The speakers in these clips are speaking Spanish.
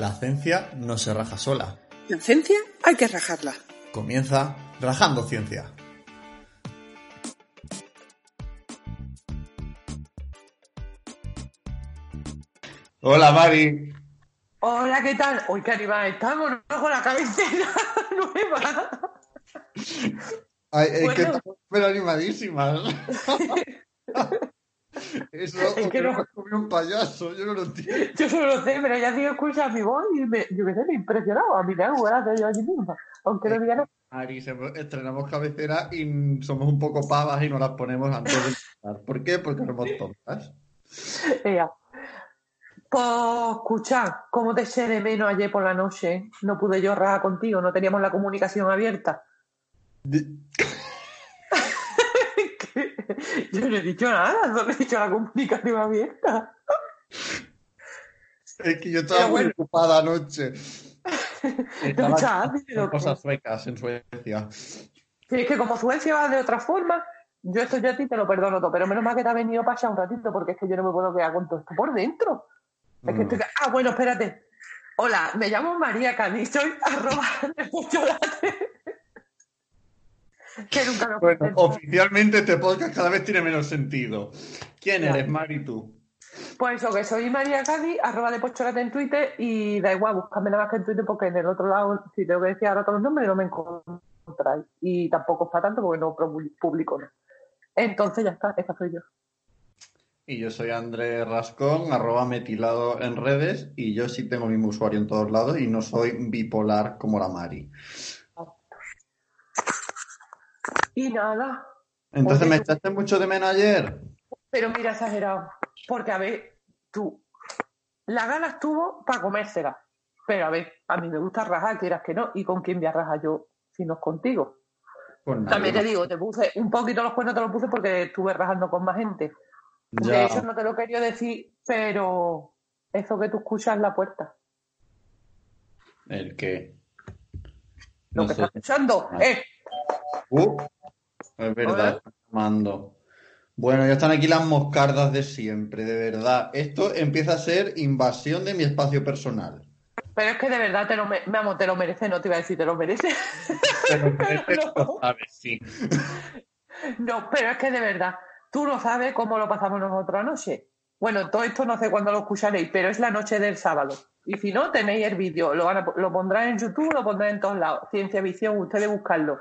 La ciencia no se raja sola. La ciencia hay que rajarla. Comienza Rajando Ciencia. Hola Mari. Hola, ¿qué tal? Uy, qué animada estamos, ¿no? Con la cabecera nueva. Ay, es Bueno. que estamos súper animadísimas. Eso Es que no- me comió un payaso, yo no lo entiendo. Yo solo lo sé, pero ya digo, escucha mi voz y me, yo me he impresionado. A mí me hago gracia yo allí misma. Aunque no diga nada. Mari, se- estrenamos cabecera y somos un poco pavas y nos las ponemos antes de empezar. ¿Por qué? Porque somos tontas. Ea. Pues, escucha, ¿cómo te eché de menos ayer por la noche? No pude yo rajar contigo, no teníamos la comunicación abierta. Yo no he dicho nada, solo he dicho la comunicación abierta. Es que yo estaba muy ocupada anoche. Estaba cosas suecas en Suecia. Sí, es que como Suecia va de otra forma, yo esto yo a ti te lo perdono todo, pero menos mal que te ha venido para allá un ratito, porque es que yo no me puedo quedar con todo esto por dentro. Es que Mm. estoy... Ah, bueno, espérate. Hola, me llamo María Cani, soy arroba de. que nunca lo Bueno, oficialmente este podcast cada vez tiene menos sentido. ¿Quién Ya. eres, Mari, tú? Pues eso, que soy María Cani, arroba de Pocholate en Twitter, y da igual, buscadme nada más que en Twitter, porque en el otro lado, si tengo que decir ahora todos los nombres, no me encontráis. Y tampoco es para tanto, porque no publico nada. Entonces ya está, esa soy yo. Y yo soy André Rascón, arroba metilado en redes, y yo sí tengo el mismo usuario en todos lados y no soy bipolar como la Mari. Y nada, Entonces, ¿me tú- echaste mucho de menos ayer? Pero mira, exagerado. Porque, a ver, tú, la gana estuvo para comérsela. Pero, a ver, a mí me gusta rajar, quieras que no. ¿Y con quién voy a rajar yo si no es contigo? Pues nada. También te digo, te puse un poquito los cuernos, te los puse porque estuve rajando con más gente. De hecho, no te lo quería decir, pero eso que tú escuchas en la puerta. ¿El qué? Lo que sé. estás escuchando. ¡Eh! Uh, es verdad, llamando. Bueno, ya están aquí las moscardas de siempre, de verdad. Esto empieza a ser invasión de mi espacio personal. Pero es que de verdad te lo, me- vamos, te lo merece, no te iba a decir te lo merece. No. que lo sabes, sí. No, pero es que de verdad, tú no sabes cómo lo pasamos nosotros anoche. Bueno, todo esto no sé cuándo lo escucharéis, pero es la noche del sábado. Y si no, tenéis el vídeo. Lo, van a- lo pondrán en YouTube, lo pondrán en todos lados. Ciencia Visión, ustedes buscarlo.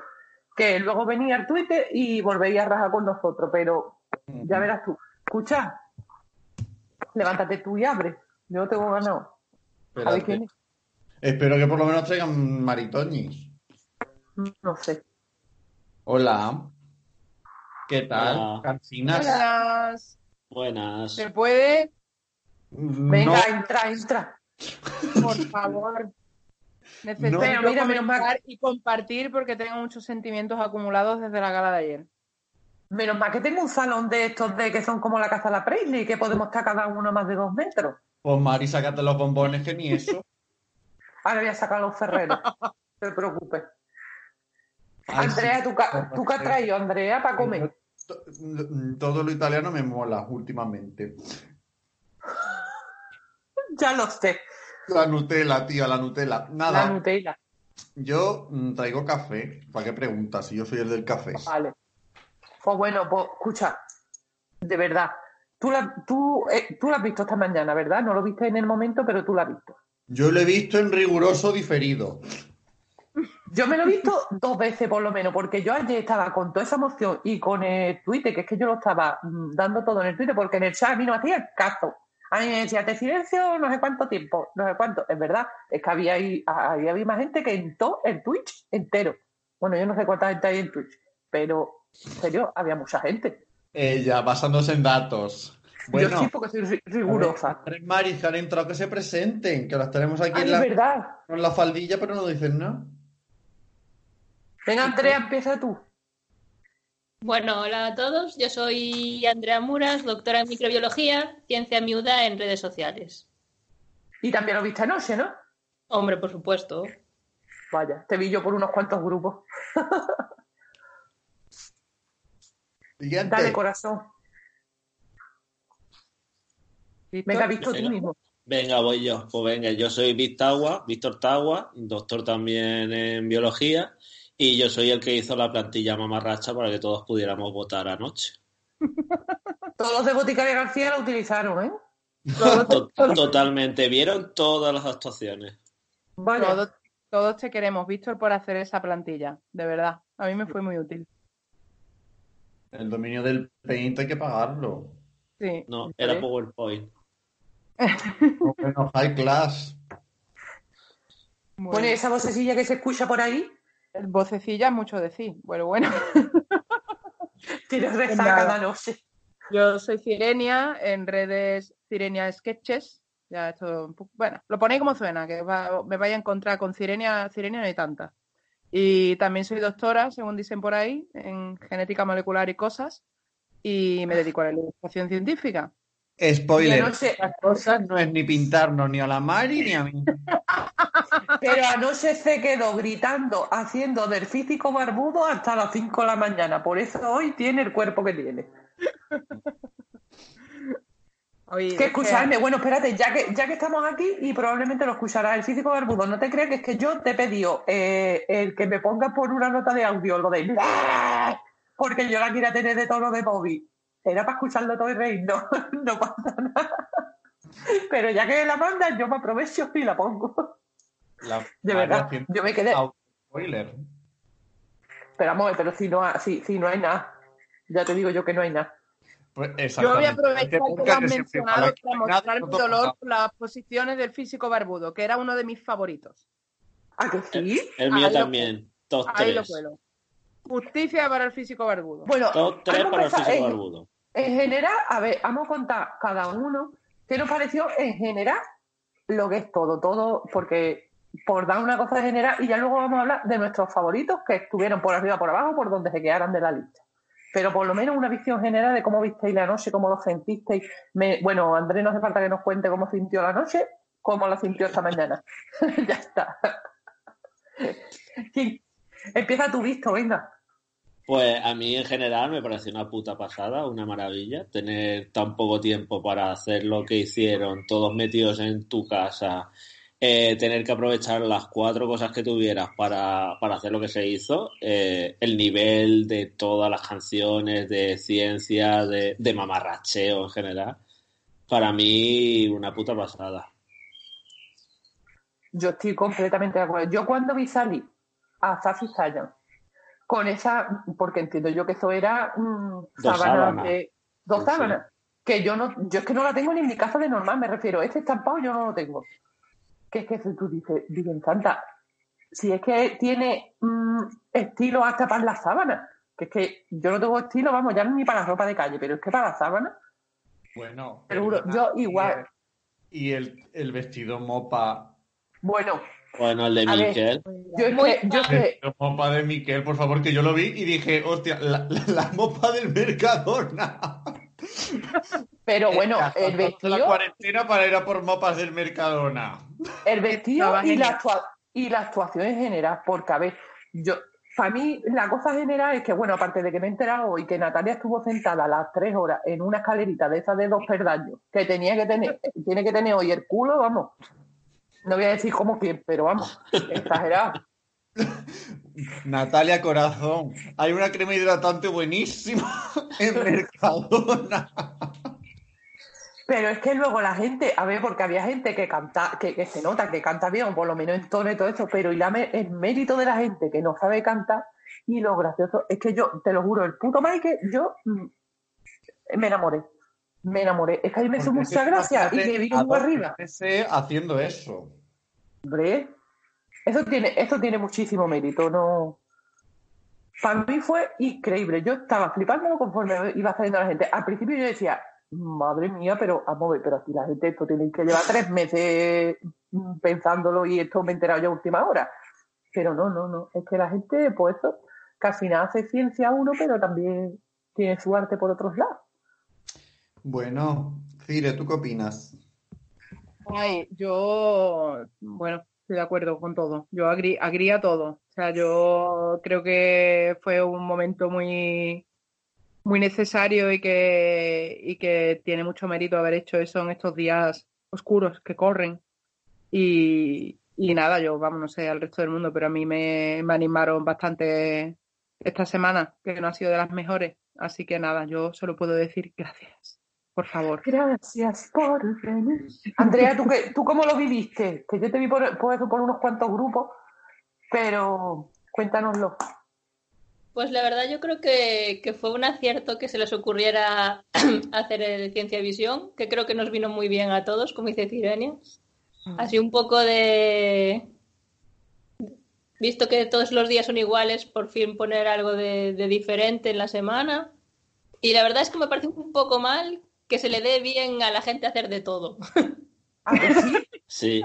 Que luego venía al Twitter y volvéis a rajar con nosotros. Pero ya verás tú. Escucha, levántate tú y abre. Yo no tengo ganado. A ver quién es. Espero que por lo menos traigan maritoñis. No sé. Hola. ¿Qué tal? Hola. ¿Cansinas? Buenas. Buenas. ¿Se puede? Venga, No, entra, entra. Por favor. Necesito No. Pero mira, menos mal- y compartir porque tengo muchos sentimientos acumulados desde la gala de ayer. Menos mal que tengo un salón de estos de que son como la casa de la Presley, que podemos estar cada uno más de dos metros. pues Mari, sácate los bombones que ni eso. Ahora voy a sacar los ferreros. No te preocupes. Ay, Andrea, sí. ¿tú, ¿tú qué has traído, Andrea, para comer? To- Todo lo italiano me mola últimamente. Ya lo sé. La Nutella, tía, la Nutella. La Nada, Nutella. yo mm, traigo café. ¿Para qué preguntas? Si yo soy el del café. Vale. Pues bueno, pues escucha. De verdad. Tú la, tú, eh, tú la has visto esta mañana, ¿verdad? No lo viste en el momento, pero tú la has visto. Yo lo he visto en riguroso diferido. Yo me lo he visto dos veces por lo menos, porque yo ayer estaba con toda esa emoción y con el Twitter, que es que yo lo estaba mm, dando todo en el Twitter, porque en el chat a mí no me hacía caso. A mí me decía, te silencio no sé cuánto tiempo, no sé cuánto. Es verdad, es que había ahí, había más gente que entró el Twitch entero. Bueno, yo no sé cuánta gente hay en Twitch, pero en serio, había mucha gente. Ella, basándose en datos. Bueno, Yo sí, porque soy ri- rigurosa. Tres Maris que han entrado que se presenten, que las tenemos aquí Ay, en es la, verdad. en la faldilla, pero no dicen nada. Venga, Andrea, empieza tú. Bueno, hola a todos. Yo soy Andrea Muras, doctora en microbiología, ciencia miuda en redes sociales. Y también lo viste anoche, ¿no? Hombre, por supuesto. Vaya, te vi yo por unos cuantos grupos. Siguiente. Dale, corazón. Víctor, Venga, visto tú mismo. Venga, voy yo. Pues venga, yo soy Víctor Tagua, Víctor Tagua, doctor también en biología, y yo soy el que hizo la plantilla mamarracha para que todos pudiéramos votar anoche. Todos los de Boticaria García lo utilizaron, ¿eh? To- Totalmente. ¿Vieron todas las actuaciones? Todos, todos te queremos, Víctor, por hacer esa plantilla. De verdad. A mí me fue muy útil. El dominio del Paint hay que pagarlo. Sí. No, era PowerPoint. Bueno, high class. Bueno, esa vocecilla que se escucha por ahí, vocecilla es mucho decir. Bueno, bueno. rezaga cada noche. Yo soy Cirenia, en redes Cirenia Sketches. Ya esto, un poco- bueno, lo ponéis como suena, que va- me vaya a encontrar con Cirenia, Cirenia no hay tanta. Y también soy doctora, según dicen por ahí, en genética molecular y cosas, y me dedico a la ilustración científica. Spoiler. No sé. Estas cosas no es ni pintarnos ni a la Mari ni a mí. Pero anoche se quedó gritando, haciendo del físico barbudo hasta las 5 de la mañana. Por eso hoy tiene el cuerpo que tiene. Oye, Que es escucharme, bueno, espérate, ya que, ya que estamos aquí y probablemente lo escucharás el físico barbudo, no te creas que es que yo te he pedido eh, el que me pongas por una nota de audio lo de porque yo la quiero tener de tono de móvil. Era para escucharlo todo y reír, no, no pasa nada. Pero ya que la mandas, yo me aprovecho y la pongo. La De verdad, yo me quedé. Spoiler. Pero vamos, a ver, pero si no, ha- si, si no hay nada. Ya te digo yo que no hay nada. Pues Yo voy a aprovechar que Nunca lo has que siempre mencionado para que mostrar mi dolor por las posiciones del físico barbudo, que era uno de mis favoritos. ¿A que sí? El mío Ahí lo- también. Top Ahí lo 3. cuelo. Justicia para el físico barbudo. Bueno, Top 3 vamos a para el físico en- barbudo. En general, a ver, vamos a contar cada uno qué nos pareció en general lo que es todo, todo, porque por dar una cosa de general y ya luego vamos a hablar de nuestros favoritos que estuvieron por arriba, por abajo, por donde se quedaran de la lista. Pero por lo menos una visión general de cómo visteis la noche, cómo lo sentisteis. Bueno, Andrés no hace falta que nos cuente cómo sintió la noche, cómo la sintió esta mañana. ya está. Empieza tu visto, venga. Pues a mí en general me pareció una puta pasada, una maravilla, tener tan poco tiempo para hacer lo que hicieron, todos metidos en tu casa, eh, tener que aprovechar las cuatro cosas que tuvieras para, para hacer lo que se hizo, eh, el nivel de todas las canciones, de ciencia, de, de mamarracheo en general, para mí una puta pasada. Yo estoy completamente de acuerdo. Yo cuando vi salir a Safi Sayan con esa, porque entiendo yo que eso era mm, Dos sábanas sábanas. de dos Sí, sábanas, que yo no, yo es que no la tengo ni en mi casa de normal, me refiero, este estampado yo no lo tengo. Que es que si tú dices, Virgen Santa, si es que tiene mm, estilo hasta para las sábanas, que es que yo no tengo estilo, vamos, ya ni para la ropa de calle, pero es que para las sábanas, Bueno, Seguro, yo igual. Y el, el vestido mopa. bueno, Bueno, el de A ver. Miquel, yo es Muy que, yo que, vestido mopa de Miquel, por favor, que yo lo vi y dije, hostia, la, la, la mopa del Mercadona. pero bueno, el La vestido, cuarentena para ir a por mopas del Mercadona. El vestido y la, genial. actua- y la actuación en general, porque a ver, yo, para mí la cosa general es que, bueno, aparte de que me he enterado hoy que Natalia estuvo sentada a las tres horas en una escalerita de esas de dos perdaños, que tenía que tener, tiene que tener hoy el culo, vamos, no voy a decir como quién, pero vamos, exagerado. Natalia Corazón, hay una crema hidratante buenísima en Mercadona. Pero es que luego la gente, a ver, porque había gente que canta, que, que se nota que canta bien, o por lo menos en tono y todo eso, pero y la, me- el mérito de la gente que no sabe cantar, y lo gracioso es que yo, te lo juro, el puto Mike, yo mm, me enamoré. Me enamoré. Es que a mí me hizo mucha gracia y imagínate que vi a como dos arriba. Haciendo eso. Hombre, eso tiene, eso tiene muchísimo mérito, no. Para mí fue increíble. Yo estaba flipando conforme iba saliendo la gente. Al principio yo decía, madre mía, pero vamos a ver, pero aquí la gente esto tiene que llevar tres meses pensándolo y esto me he enterado ya a última hora. Pero no, no, no. Es que la gente, pues eso, al final hace ciencia uno, pero también tiene su arte por otros lados. Bueno, Cire, ¿tú qué opinas? Ay, yo, bueno, estoy de acuerdo con todo. Yo agri, agrí a todo. O sea, yo creo que fue un momento muy, muy necesario y que, y que tiene mucho mérito haber hecho eso en estos días oscuros que corren. Y, y nada, yo, vamos, no sé al resto del mundo, pero a mí me, me animaron bastante esta semana, que no ha sido de las mejores. Así que nada, yo solo puedo decir gracias, por favor. Gracias por venir. Andrea, ¿tú, qué, ¿tú cómo lo viviste? Que yo te vi por, por, eso, por unos cuantos grupos, pero cuéntanoslo. Pues la verdad yo creo que, que, fue un acierto que se les ocurriera hacer el Ciencia Visión, que creo que nos vino muy bien a todos, como dice Cirenia. Así un poco de... Visto que todos los días son iguales, por fin poner algo de, de diferente en la semana. Y la verdad es que me parece un poco mal que se le dé bien a la gente hacer de todo. ¿A que sí? Sí.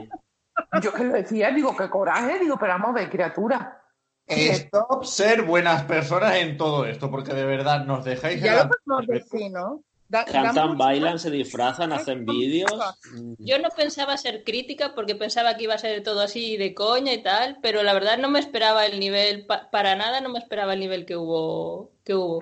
Yo que lo decía, digo, qué coraje, digo, pero vamos a ver, criatura. Stop ser buenas personas en todo esto, porque de verdad nos dejáis Ya lo da Cantan, bailan, se disfrazan, hacen vídeos. Yo no pensaba ser crítica porque pensaba que iba a ser todo así de coña y tal, pero la verdad no me esperaba el nivel, pa- para nada no me esperaba el nivel que hubo. Que hubo.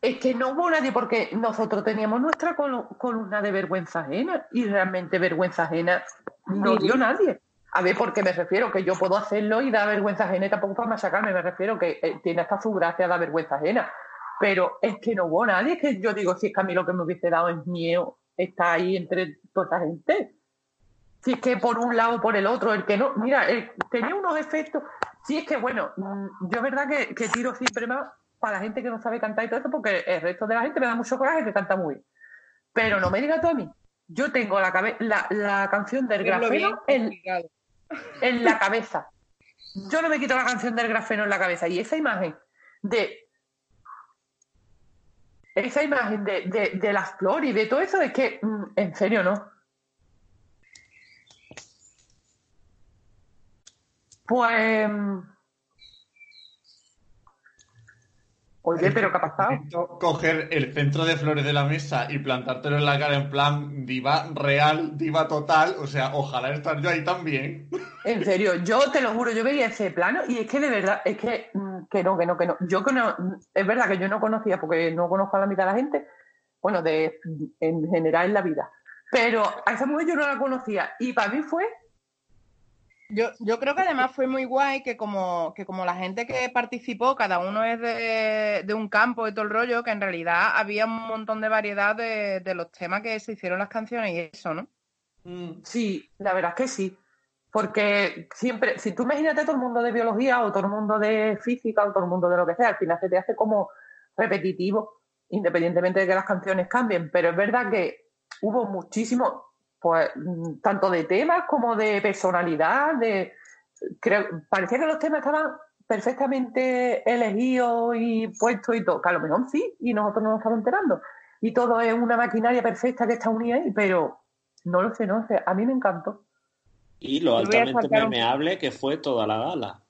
Es que no hubo nadie, porque nosotros teníamos nuestra col- columna de vergüenza ajena y realmente vergüenza ajena no dio nadie. A ver, ¿por qué me refiero? Que yo puedo hacerlo y da vergüenza ajena y tampoco para machacarme, me refiero que eh, tiene hasta su gracia la vergüenza ajena. Pero es que no hubo nadie, que yo digo, si es que a mí lo que me hubiese dado es miedo estar ahí entre toda esa gente. Si es que por un lado o por el otro, el que no, mira, el- tenía unos efectos. Sí, es que bueno, mm, yo es verdad que, que tiro siempre más para la gente que no sabe cantar y todo eso, porque el resto de la gente me da mucho coraje que canta muy bien. Pero no me digas tú a mí. Yo tengo la, la, la canción del grafeno en. En la cabeza. Yo no me quito la canción del grafeno en la cabeza. Y esa imagen de. Esa imagen de, de, las flores y de todo eso, es que, mm, en serio, ¿no? Pues. mm, Oye, pero ¿qué ha pasado? Coger el centro de flores de la mesa y plantártelo en la cara en plan diva real, diva total. O sea, ojalá estar yo ahí también. En serio, yo te lo juro, yo veía ese plano y es que de verdad, es que, mm, que no, que no, que no. Yo que no, es verdad que yo no conocía, porque no conozco a la mitad de la gente, bueno, de, en general en la vida, pero a esa mujer yo no la conocía y para mí fue, Yo, creo que además fue muy guay que como, que como la gente que participó, cada uno es de, de un campo y todo el rollo, que en realidad había un montón de variedad de, de los temas que se hicieron las canciones y eso, ¿no? sí, la verdad es que sí. Porque siempre, si tú imagínate todo el mundo de biología o todo el mundo de física o todo el mundo de lo que sea, al final se te hace como repetitivo, independientemente de que las canciones cambien. Pero es verdad que hubo muchísimo, pues, mm, tanto de temas como de personalidad, de creo, parecía que los temas estaban perfectamente elegidos y puestos y todo, que a lo mejor sí, y nosotros no nos estamos enterando. Y todo es una maquinaria perfecta que está unida ahí, pero no lo sé, no lo sé. A mí me encantó. Y lo altamente un- memeable que fue toda la gala.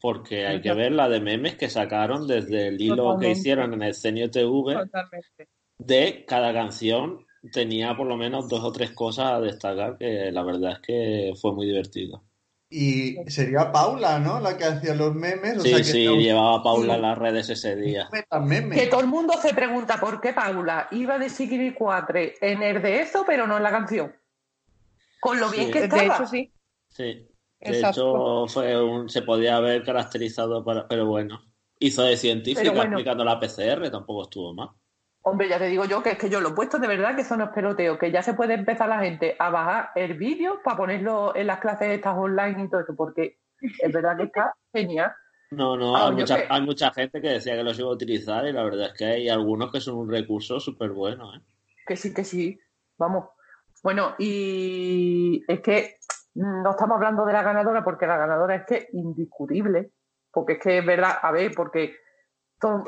Porque hay que ver la de memes que sacaron desde el hilo que hicieron en el Cenio TV Totalmente. de cada canción tenía por lo menos dos o tres cosas a destacar que la verdad es que fue muy divertido. Y sería Paula, ¿no? La que hacía los memes. O Sí, sea, que sí, llevaba a Paula en las redes ese día. Que todo el mundo se pregunta por qué Paula iba de Sigrid 4 en el de eso, pero no en la canción. Con lo bien Sí. que De estaba. hecho, sí. Sí. De Exacto. hecho, fue un, se podía haber caracterizado para, pero bueno. Hizo de científica bueno. explicando la PCR, tampoco estuvo mal. Hombre, ya te digo yo que es que yo lo he puesto de verdad que son los peloteos, que ya se puede empezar la gente a bajar el vídeo para ponerlo en las clases estas online y todo eso, porque es verdad que está genial. No, no, Ah, hay, mucha, que- hay mucha gente que decía que los iba a utilizar y la verdad es que hay algunos que son un recurso súper bueno. ¿eh? Que sí, que sí. Vamos. Bueno, y es que no estamos hablando de la ganadora porque la ganadora es que indiscutible. Porque es que es verdad, a ver, porque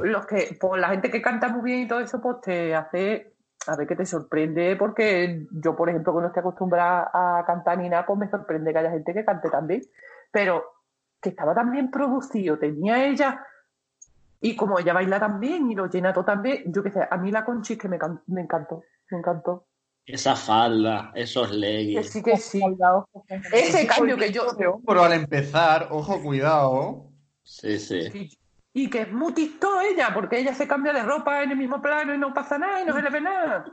los que, pues la gente que canta muy bien y todo eso, pues te hace a ver qué te sorprende, porque yo, por ejemplo, que no estoy acostumbrada a cantar ni nada, pues me sorprende que haya gente que cante también. Pero que estaba tan bien producido, tenía ella, y como ella baila también y lo llena todo también, yo qué sé, a mí la Conchis que me, can- me encantó, me encantó. Esa falda, esos Que leggings. sí, que sí. Ese cambio que yo... Pero al empezar, ojo, cuidado. Sí, sí. Sí. Y que es muy TikTok ella, porque ella se cambia de ropa en el mismo plano y no pasa nada y no se le ve nada.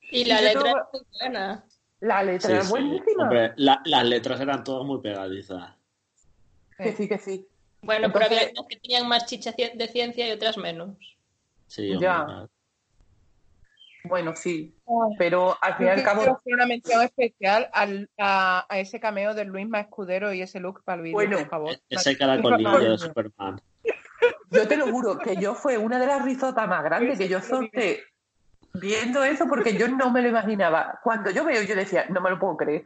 Y la Y letra tengo- es muy buena. La letra Sí, es sí. buenísima. Hombre, la- las letras eran todas muy pegadizas. Que sí, que sí. Bueno, Entonces- pero había unas que tenían más chicha de ciencia y otras menos. Sí, hombre, Ya. Bueno, sí. Pero al fin y al cabo, quiero hacer una mención especial al- a, a ese cameo de Luis Escudero y ese look para el vídeo, Bueno, por favor. E- Ese caracolillo de Superman. Yo te lo juro que yo fue una de las risotas más grandes que yo solté viendo eso porque yo no me lo imaginaba. Cuando yo veo, yo decía, no me lo puedo creer.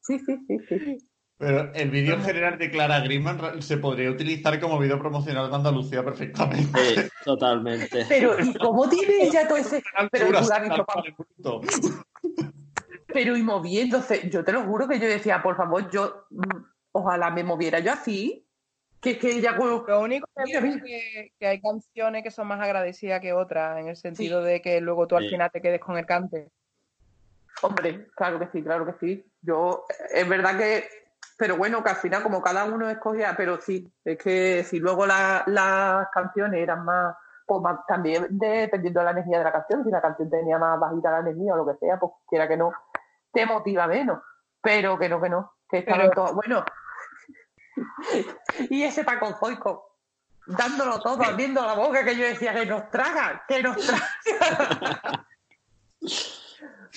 Sí, sí, sí, sí. Pero el vídeo en general de Clara Griman se podría utilizar como vídeo promocional de Andalucía perfectamente. Sí, totalmente. Pero, ¿y cómo tiene ella todo ese...? Pero, tú visto, pero y moviéndose, yo te lo juro que yo decía, por favor, yo mm, ojalá me moviera yo así, que es que ella como- Lo único que Mira, es mira. que, que hay canciones que son más agradecidas que otras, en el sentido de que luego tú al Sí. final te quedes con el cante. Hombre, claro que sí, claro que sí. Yo, es verdad que, pero bueno, que al final como cada uno escogía, pero sí, es que si luego la- las canciones eran más, pues más- también dependiendo de la energía de la canción, si la canción tenía más bajita la energía o lo que sea, pues quiera que no, te motiva menos, pero que no, que no, que estaban Pero- todos, bueno, y ese Paco Zoico, dándolo todo, abriendo la boca, que yo decía, que nos traga, que nos traga.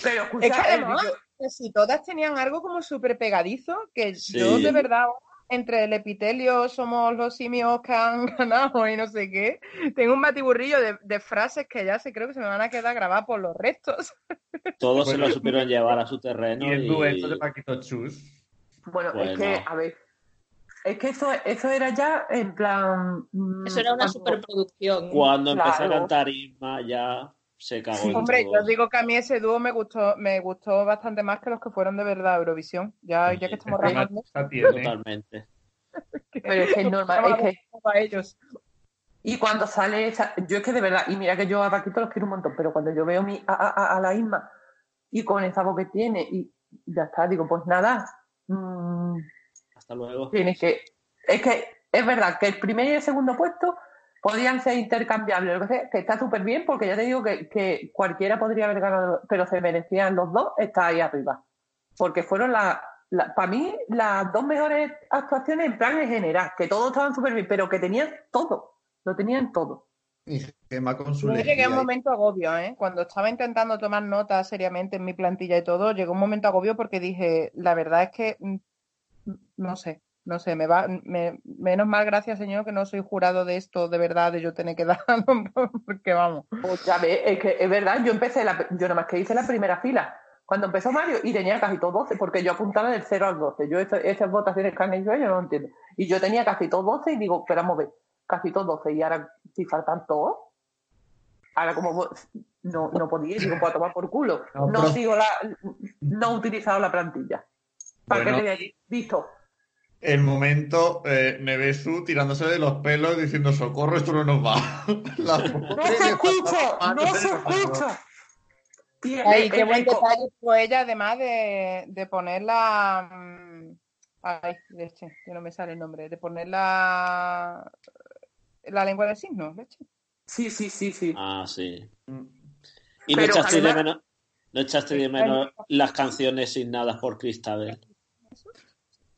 pero escucha, Es que además, que si todas tenían algo como súper pegadizo, que Sí. yo de verdad, entre el epitelio somos los simios que han ganado y no sé qué, tengo un batiburrillo de, de frases que ya se creo que se me van a quedar grabadas por los restos. Todos se lo supieron llevar a su terreno Y el y dueto de Paquito Chus. Bueno, Bueno. es que, a ver, es que eso, eso era ya en plan. mm, Eso era una cuando- superproducción. cuando empezó a Claro. cantar Isma ya se cagó Hombre, todo. yo digo que a mí ese dúo me gustó, me gustó bastante más que los que fueron de verdad a Eurovisión. Ya, ya que estamos tiene. Totalmente. Pero es que es normal, es que. a ellos. Y cuando sale esa. Yo es que de verdad, y mira que yo a Paquito los quiero un montón, pero cuando yo veo mi, a, a- a la Isma y con esa voz que tiene, y ya está, digo, pues nada. mm, Hasta luego. tienes que. Es que es verdad que el primer y el segundo puesto podían ser intercambiables, lo que, sea, que está súper bien, porque ya te digo que, que cualquiera podría haber ganado, pero se merecían los dos estar ahí arriba. Porque fueron las, para mí, las dos mejores actuaciones en plan en general, que todos estaban súper bien, pero que tenían todo, lo tenían todo. Y Gemma con su Yo llegué a un momento agobio, ¿eh? Cuando estaba intentando tomar notas seriamente en mi plantilla y todo, llegó un momento agobio porque dije, la verdad es que, mm, no sé, no sé, me va, me- menos mal, gracias señor, que no soy jurado de esto, de verdad, de yo tener que dar, porque vamos. Pues ya ves, es que es verdad, yo empecé, la, yo nada más que hice la primera fila. Cuando empezó Mario y tenía casi todos 12, porque yo apuntaba del 0 al 12. Yo eso- esas votaciones que han hecho ellos no lo entiendo. Y yo tenía casi todos 12 y digo, pero vamos a ver, casi todos 12. Y ahora, si faltan todos, ahora como vos- no, no podía, digo, a tomar por culo. No, No, sigo la, no he utilizado la plantilla. Listo. El momento, eh, Nevesu tirándose de los pelos diciendo socorro, esto no nos va. La ¡No se escucha! ¡No se escucha! Ay, qué buen detalle tuvo ella, además de, de poner la... mm, Ay, leche, que no me sale el nombre, de poner la... La lengua de signos, leche. Sí, sí, sí, sí. Ah, sí. Mm. ¿Y no echaste, de menos, no echaste de menos las canciones signadas por Cristabel?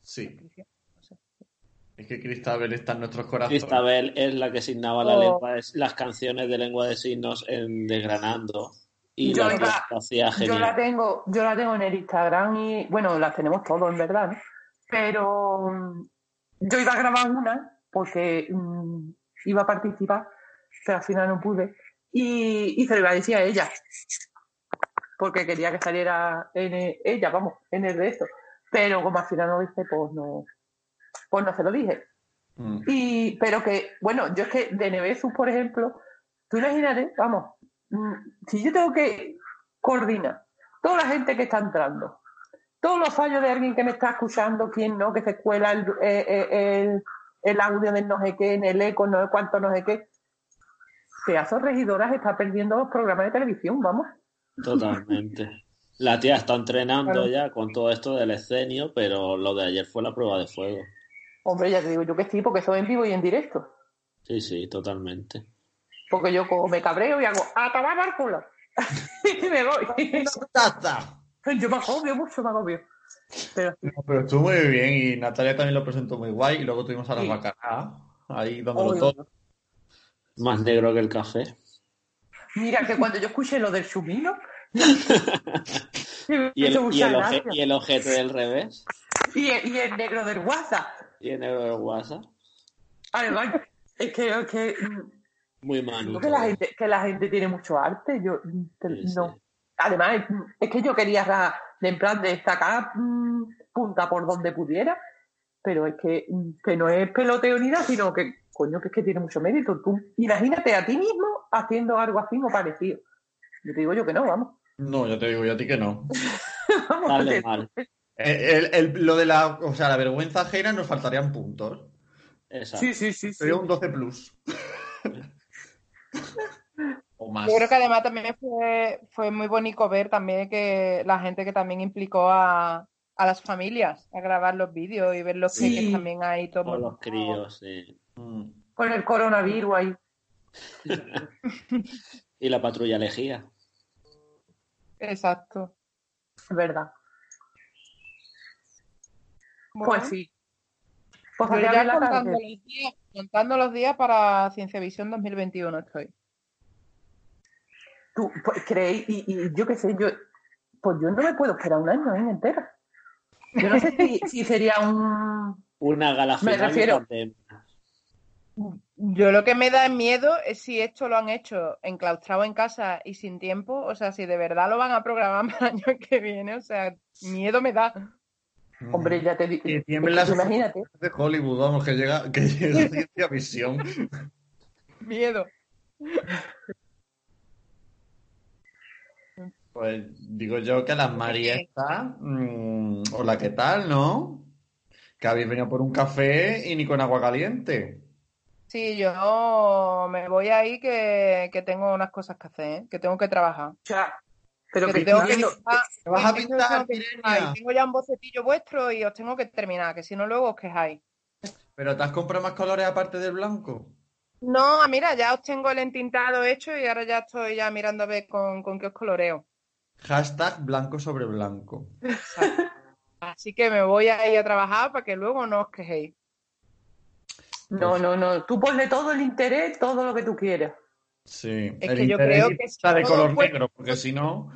Sí, es que Cristabel está en nuestros corazones. Cristabel es la que signaba la Oh. lengua de- las canciones de lengua de signos en Desgranando. Y Yo la Yo la tengo, yo la tengo en el Instagram y bueno, las tenemos todos en verdad, ¿no? Pero mm, yo iba a grabar una porque mm, iba a participar, pero al final no pude. Y, y se lo iba a decir a ella. Porque quería que saliera en el- ella, vamos, en el de esto. Pero como al final no lo hice, pues no, pues no se lo dije. Mm. Y, pero que, bueno, yo es que de Nevesus, por ejemplo, tú imagínate, vamos, mm, si yo tengo que coordinar toda la gente que está entrando, todos los fallos de alguien que me está escuchando, quién no, que se cuela el, eh, eh, el, el audio del no sé qué, en el eco, no sé cuánto, no sé qué. Pedazo de regidoras está perdiendo los programas de televisión, vamos. Totalmente. La tía está entrenando Claro. ya con todo esto del escenio, pero lo de ayer fue la prueba de fuego. Hombre, ya te digo yo que sí, porque soy en vivo y en directo. Sí, sí, totalmente. Porque yo como me cabreo y hago, a tomar por culo. y me voy. ¡Taza! yo me agobio mucho, me agobio. Pero No, pero estuvo muy bien y Natalia también lo presentó muy guay y luego tuvimos a la Sí. bacana ahí dándolo Obvio. todo. Más negro que el café. mira que cuando yo escuché lo del chumino, Y el, y el, oje- y el ojete del revés. y, el, y el negro del WhatsApp. Y el negro del WhatsApp. Además, es que, es que, Muy digo que la gente, que la gente tiene mucho arte. Yo sí. no. Además, es, que yo quería en plan de sacar mm, punta por donde pudiera, pero es que, mm, que no es peloteo ni nada, sino que, coño, que es que tiene mucho mérito. Tú imagínate a ti mismo haciendo algo así o parecido. Yo te digo yo que no, vamos. No, yo te digo yo a ti que no. Vamos, Dale que- mal. El- el- el- lo de la, o sea, la vergüenza ajena nos faltarían puntos. Exacto. Sí, sí, sí. sí. Sería un 12 plus. o más. Yo creo que además también fue, fue muy bonito ver también que la gente que también implicó a, a las familias a grabar los vídeos y ver los Sí. peques también ahí todo Con los críos, sí. Mm. Con el coronavirus ahí. Y la patrulla lejía. Exacto. Es verdad. Bueno, Pues sí. Pues ya la contando tarde. los, días, contando los días para Ciencia Visión 2021 estoy. Tú pues, creéis, y, y yo qué sé, yo, pues yo no me puedo esperar un año ¿eh? entero. Yo no sé si, si sería un. Una gala Me de refiero-. Yo lo que me da miedo es si esto lo han hecho enclaustrado en casa y sin tiempo, o sea, si de verdad lo van a programar para el año que viene, o sea, miedo me da. Hombre, ya te digo. Que tiemblen las Imagínate. de Hollywood, vamos, que llega, que llega ciencia visión. Miedo. Pues digo yo que las Marieta, mm, hola, ¿qué tal, no? Que habéis venido por un café y ni con agua caliente. Sí, yo me voy ahí que, que tengo unas cosas que hacer, ¿eh? que tengo que trabajar. O sea, pero Que que tengo que estoy viendo- dibujar, ¿Te vas a pintar, tengo ya un bocetillo vuestro y os tengo que terminar, que si no luego os quejáis. ¿Pero te has comprado más colores aparte del blanco? No, mira, ya os tengo el entintado hecho y ahora ya estoy ya mirando a ver con, con qué os coloreo. Hashtag blanco sobre blanco. Así que me voy a ir a trabajar para que luego no os quejéis. No, no, no. Tú ponle todo el interés, todo lo que tú quieras. Sí. Es el que yo interés creo que está si de color negro, porque si no,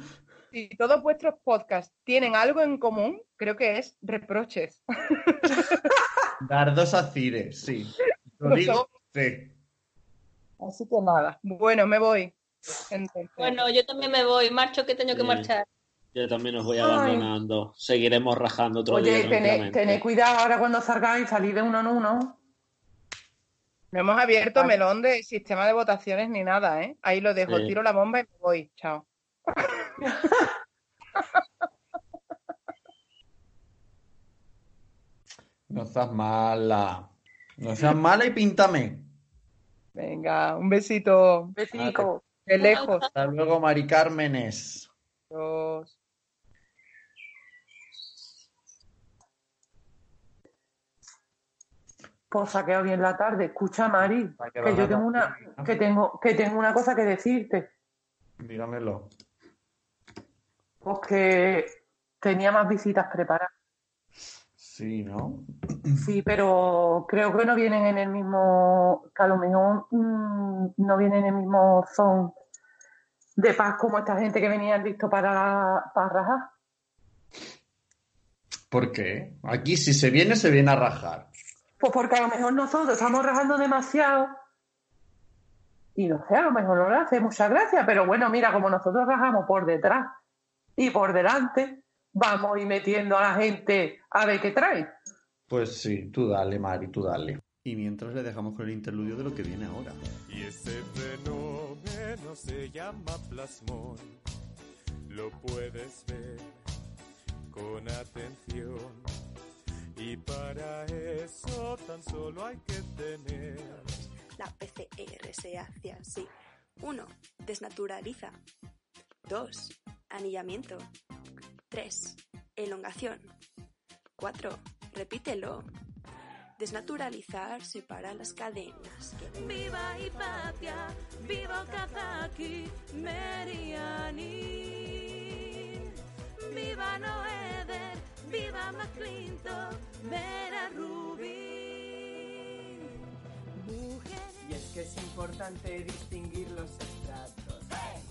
Si todos vuestros podcasts tienen algo en común, creo que es reproches. dardos a Cire, sí. Lo digo, sí. Así que nada. Bueno, me voy. Entonces, Bueno, yo también me voy, marcho que tengo que marchar. Yo también os voy Ay. abandonando. Seguiremos rajando otro día Oye, tened, tranquilamente. tened cuidado ahora cuando salgáis, salid de uno en uno. No hemos abierto Vale. melón de sistema de votaciones ni nada, ¿eh? Ahí lo dejo, Sí. tiro la bomba y me voy. Chao. No seas mala. No seas mala y píntame. Venga, un besito Besico. de lejos. Hasta luego, Mari Cármenes. Adiós. Pues ha quedado bien la tarde. Escucha, Mari, Ha que yo tengo una, que tengo, que tengo una cosa que decirte. Dígamelo. Pues que tenía más visitas preparadas. Sí, ¿no? Sí, pero creo que no vienen en el mismo, que a lo mejor mm, no vienen en el mismo son de paz como esta gente que venía listo para, para rajar. ¿Por qué? Aquí si se viene, se viene a rajar. Pues porque a lo mejor nosotros estamos rajando demasiado y no sé, a lo mejor no le hace mucha gracia, pero bueno, mira, como nosotros rajamos por detrás y por delante, vamos a ir metiendo a la gente a ver qué trae. Pues sí, tú dale, Mari, tú dale. Y mientras le dejamos con el interludio de lo que viene ahora. Y ese fenómeno se llama plasmón. lo puedes ver con atención. Y para eso tan solo hay que tener La PCR se hace así. 1. Desnaturaliza. 2. Anillamiento. 3. Elongación. 4. Repítelo. Desnaturalizar separa las cadenas. Viva Hipatia, viva Okazaki, Meriani. Viva Noeder, viva McClinton, Vera Rubin. Mujeres. Y es que es importante distinguir los estratos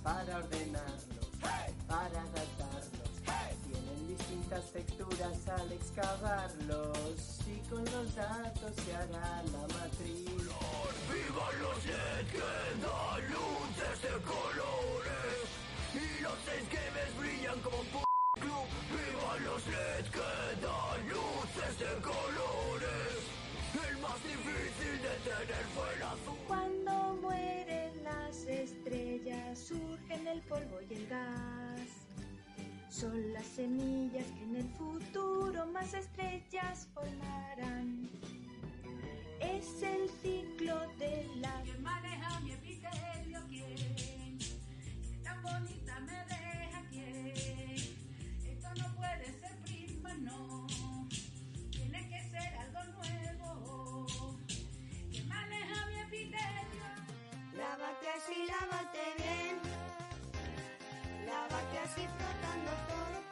para ordenarlos, para adaptarlos. Tienen distintas texturas al excavarlos y con los datos se hará la matriz. ¡Viva los LED que dan luces de colores! Y los esquemes brillan como. ¡Viva los LED que dan luces de colores! El más difícil de tener fue el azul. Cuando mueren las estrellas, surgen el polvo y el gas. Son las semillas que en el futuro más estrellas formarán. Es el ciclo de la... ¿Quién maneja mi epitelio? ¿Qué tan bonita me deja? Lávate bien. Lávate así frotando todo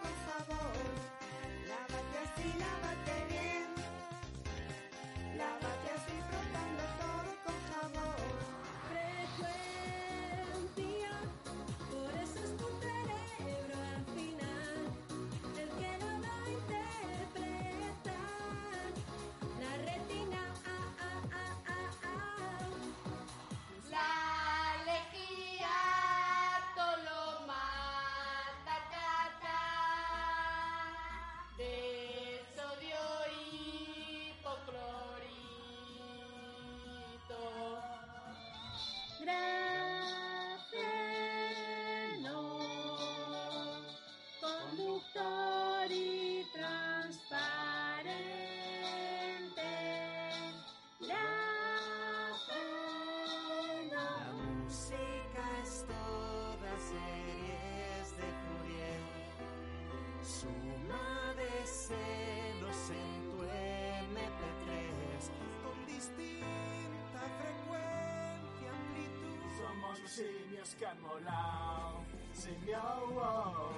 que han molado. Simio, oh,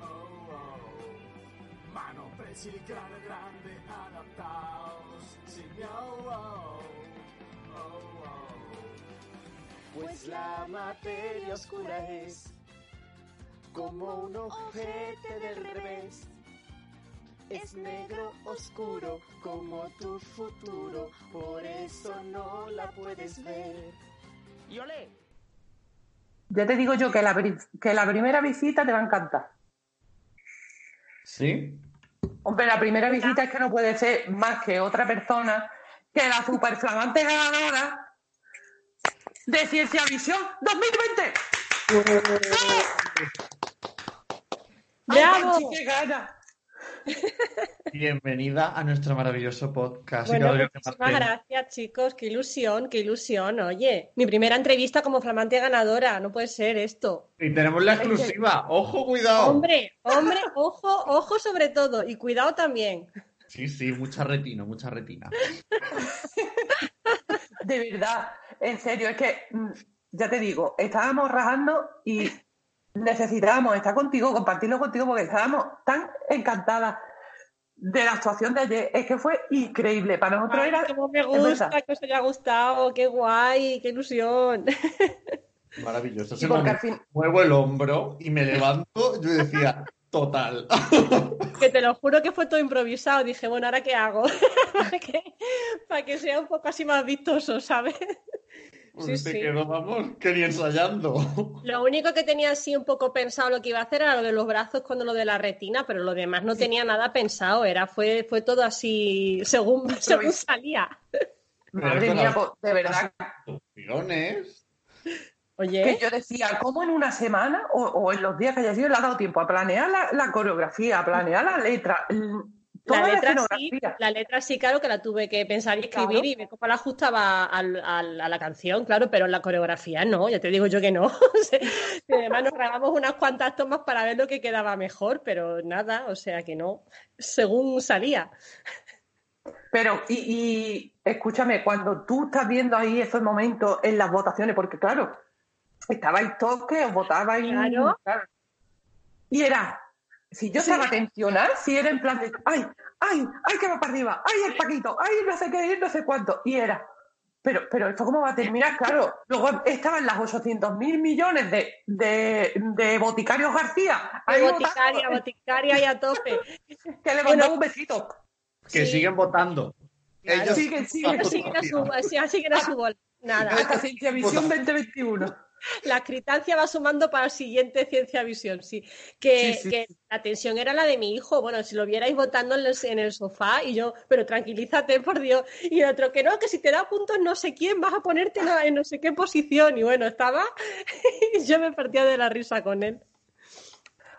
oh, oh. Mano presi, grande, grande, adaptados. Simio, oh, oh, oh. Pues la materia oscura es como un ojete del revés. Es negro oscuro como tu futuro, por eso no la puedes ver. Y olé. Ya te digo yo que la, que la primera visita te va a encantar. ¿Sí? Hombre, la primera visita es que no puede ser más que otra persona que la superflamante ganadora de Ciencia Visión 2020. ¡Ay, ¡Bravo! Gana! Bienvenida a nuestro maravilloso podcast. Bueno, muchísimas gracias, chicos. Qué ilusión, qué ilusión. Oye, mi primera entrevista como flamante ganadora. No puede ser esto. Y tenemos la exclusiva. ¡Ojo, cuidado! Hombre, hombre, ojo, ojo sobre todo. Y cuidado también. Sí, sí, mucha retina, mucha retina. De verdad, en serio, es que, mm, ya te digo, estábamos rajando y necesitábamos estar contigo, compartirlo contigo, porque estábamos tan encantadas de la actuación de ayer. Es que fue increíble. Para nosotros Ay, era. cómo me gusta, que os haya gustado. Qué guay, qué ilusión. Maravilloso. Sí, Ese porque al momento, fin- muevo el hombro y me levanto. Yo decía, total. Que te lo juro que fue todo improvisado. Dije, bueno, ¿ahora qué hago? para, que, para que sea un poco así más vistoso, ¿sabes? Sí, Se sí. quedó, vamos, que ni ensayando. Lo único que tenía así un poco pensado lo que iba a hacer era lo de los brazos cuando lo de la retina, pero lo demás no tenía nada pensado, era fue, fue todo así según, según salía. Madre mía, pues, de verdad. Opciones. Oye. Que yo decía, ¿cómo en una semana o, o en los días que haya sido le ha dado tiempo a planear la, la coreografía, a planear la letra? La letra, sí, la letra sí, claro, que la tuve que pensar y escribir Claro. y ver cómo la ajustaba a la canción, claro, pero en la coreografía no, ya te digo yo que no. Y además nos grabamos unas cuantas tomas para ver lo que quedaba mejor, pero nada, o sea que no, según salía. Pero, y, y escúchame, cuando tú estás viendo ahí esos momentos en las votaciones, porque claro, estabais todos que os votabais. Claro. Y era, si yo estaba tensionada, si era en plan de, ay, ay, ay, que va para arriba, ay, el Paquito, ay, no sé qué, no sé cuánto. Y era, pero, pero esto cómo va a terminar, claro. Luego estaban las 800 mil millones de, de, de boticarios García. ahí boticaria, votando, boticaria y a tope. Que le Bueno, mandaba un besito. Que Sí. siguen votando. Claro. Ellos Siguen, siguen. Siguen a su, sí, siguen a su bola. Nada. Hasta Ciencia Visión 2021. La escritancia va sumando para el siguiente Ciencia Visión, sí. Que, Sí, sí, que la tensión era la de mi hijo. Bueno, si lo vierais votando en el, en el sofá y yo, pero tranquilízate, por Dios. Y el otro, que no, que si te da puntos no sé quién, vas a ponerte en no sé qué posición. Y bueno, estaba. y yo me partía de la risa con él.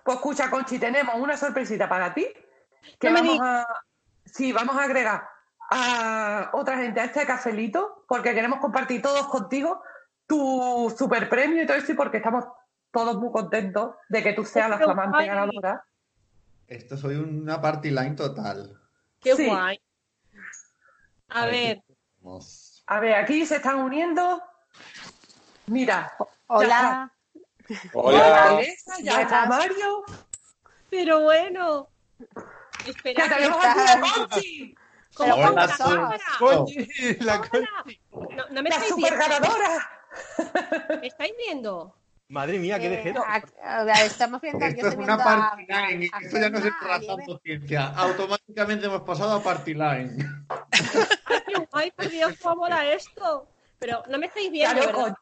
Pues escucha, Conchi, tenemos una sorpresita para ti. Que No vamos a. Sí, vamos a agregar a otra gente a este cafelito, porque queremos compartir todos contigo tu super premio y todo esto, y porque estamos todos muy contentos de que tú seas la flamante ganadora. Esto soy una party line total. Qué Sí. guay. A A ver, ver. A ver, aquí se están uniendo. Mira. Hola. Ya está Hola. Ya está Mario. pero bueno. Que Espera, tenemos tal? aquí a Conchi, ¿cómo Hola, estamos todos. ahora? Conchi, la Conchi. No, no me la super ganadora. ¿Me estáis viendo? Madre mía, qué Eh, dejero. estamos viendo, yo Esto es una party line esto ya no es tanto ciencia. Automáticamente hemos pasado a party line. Ay, qué guay, por Dios, cómo mola esto. Pero no me estáis viendo, Claro, ¿verdad?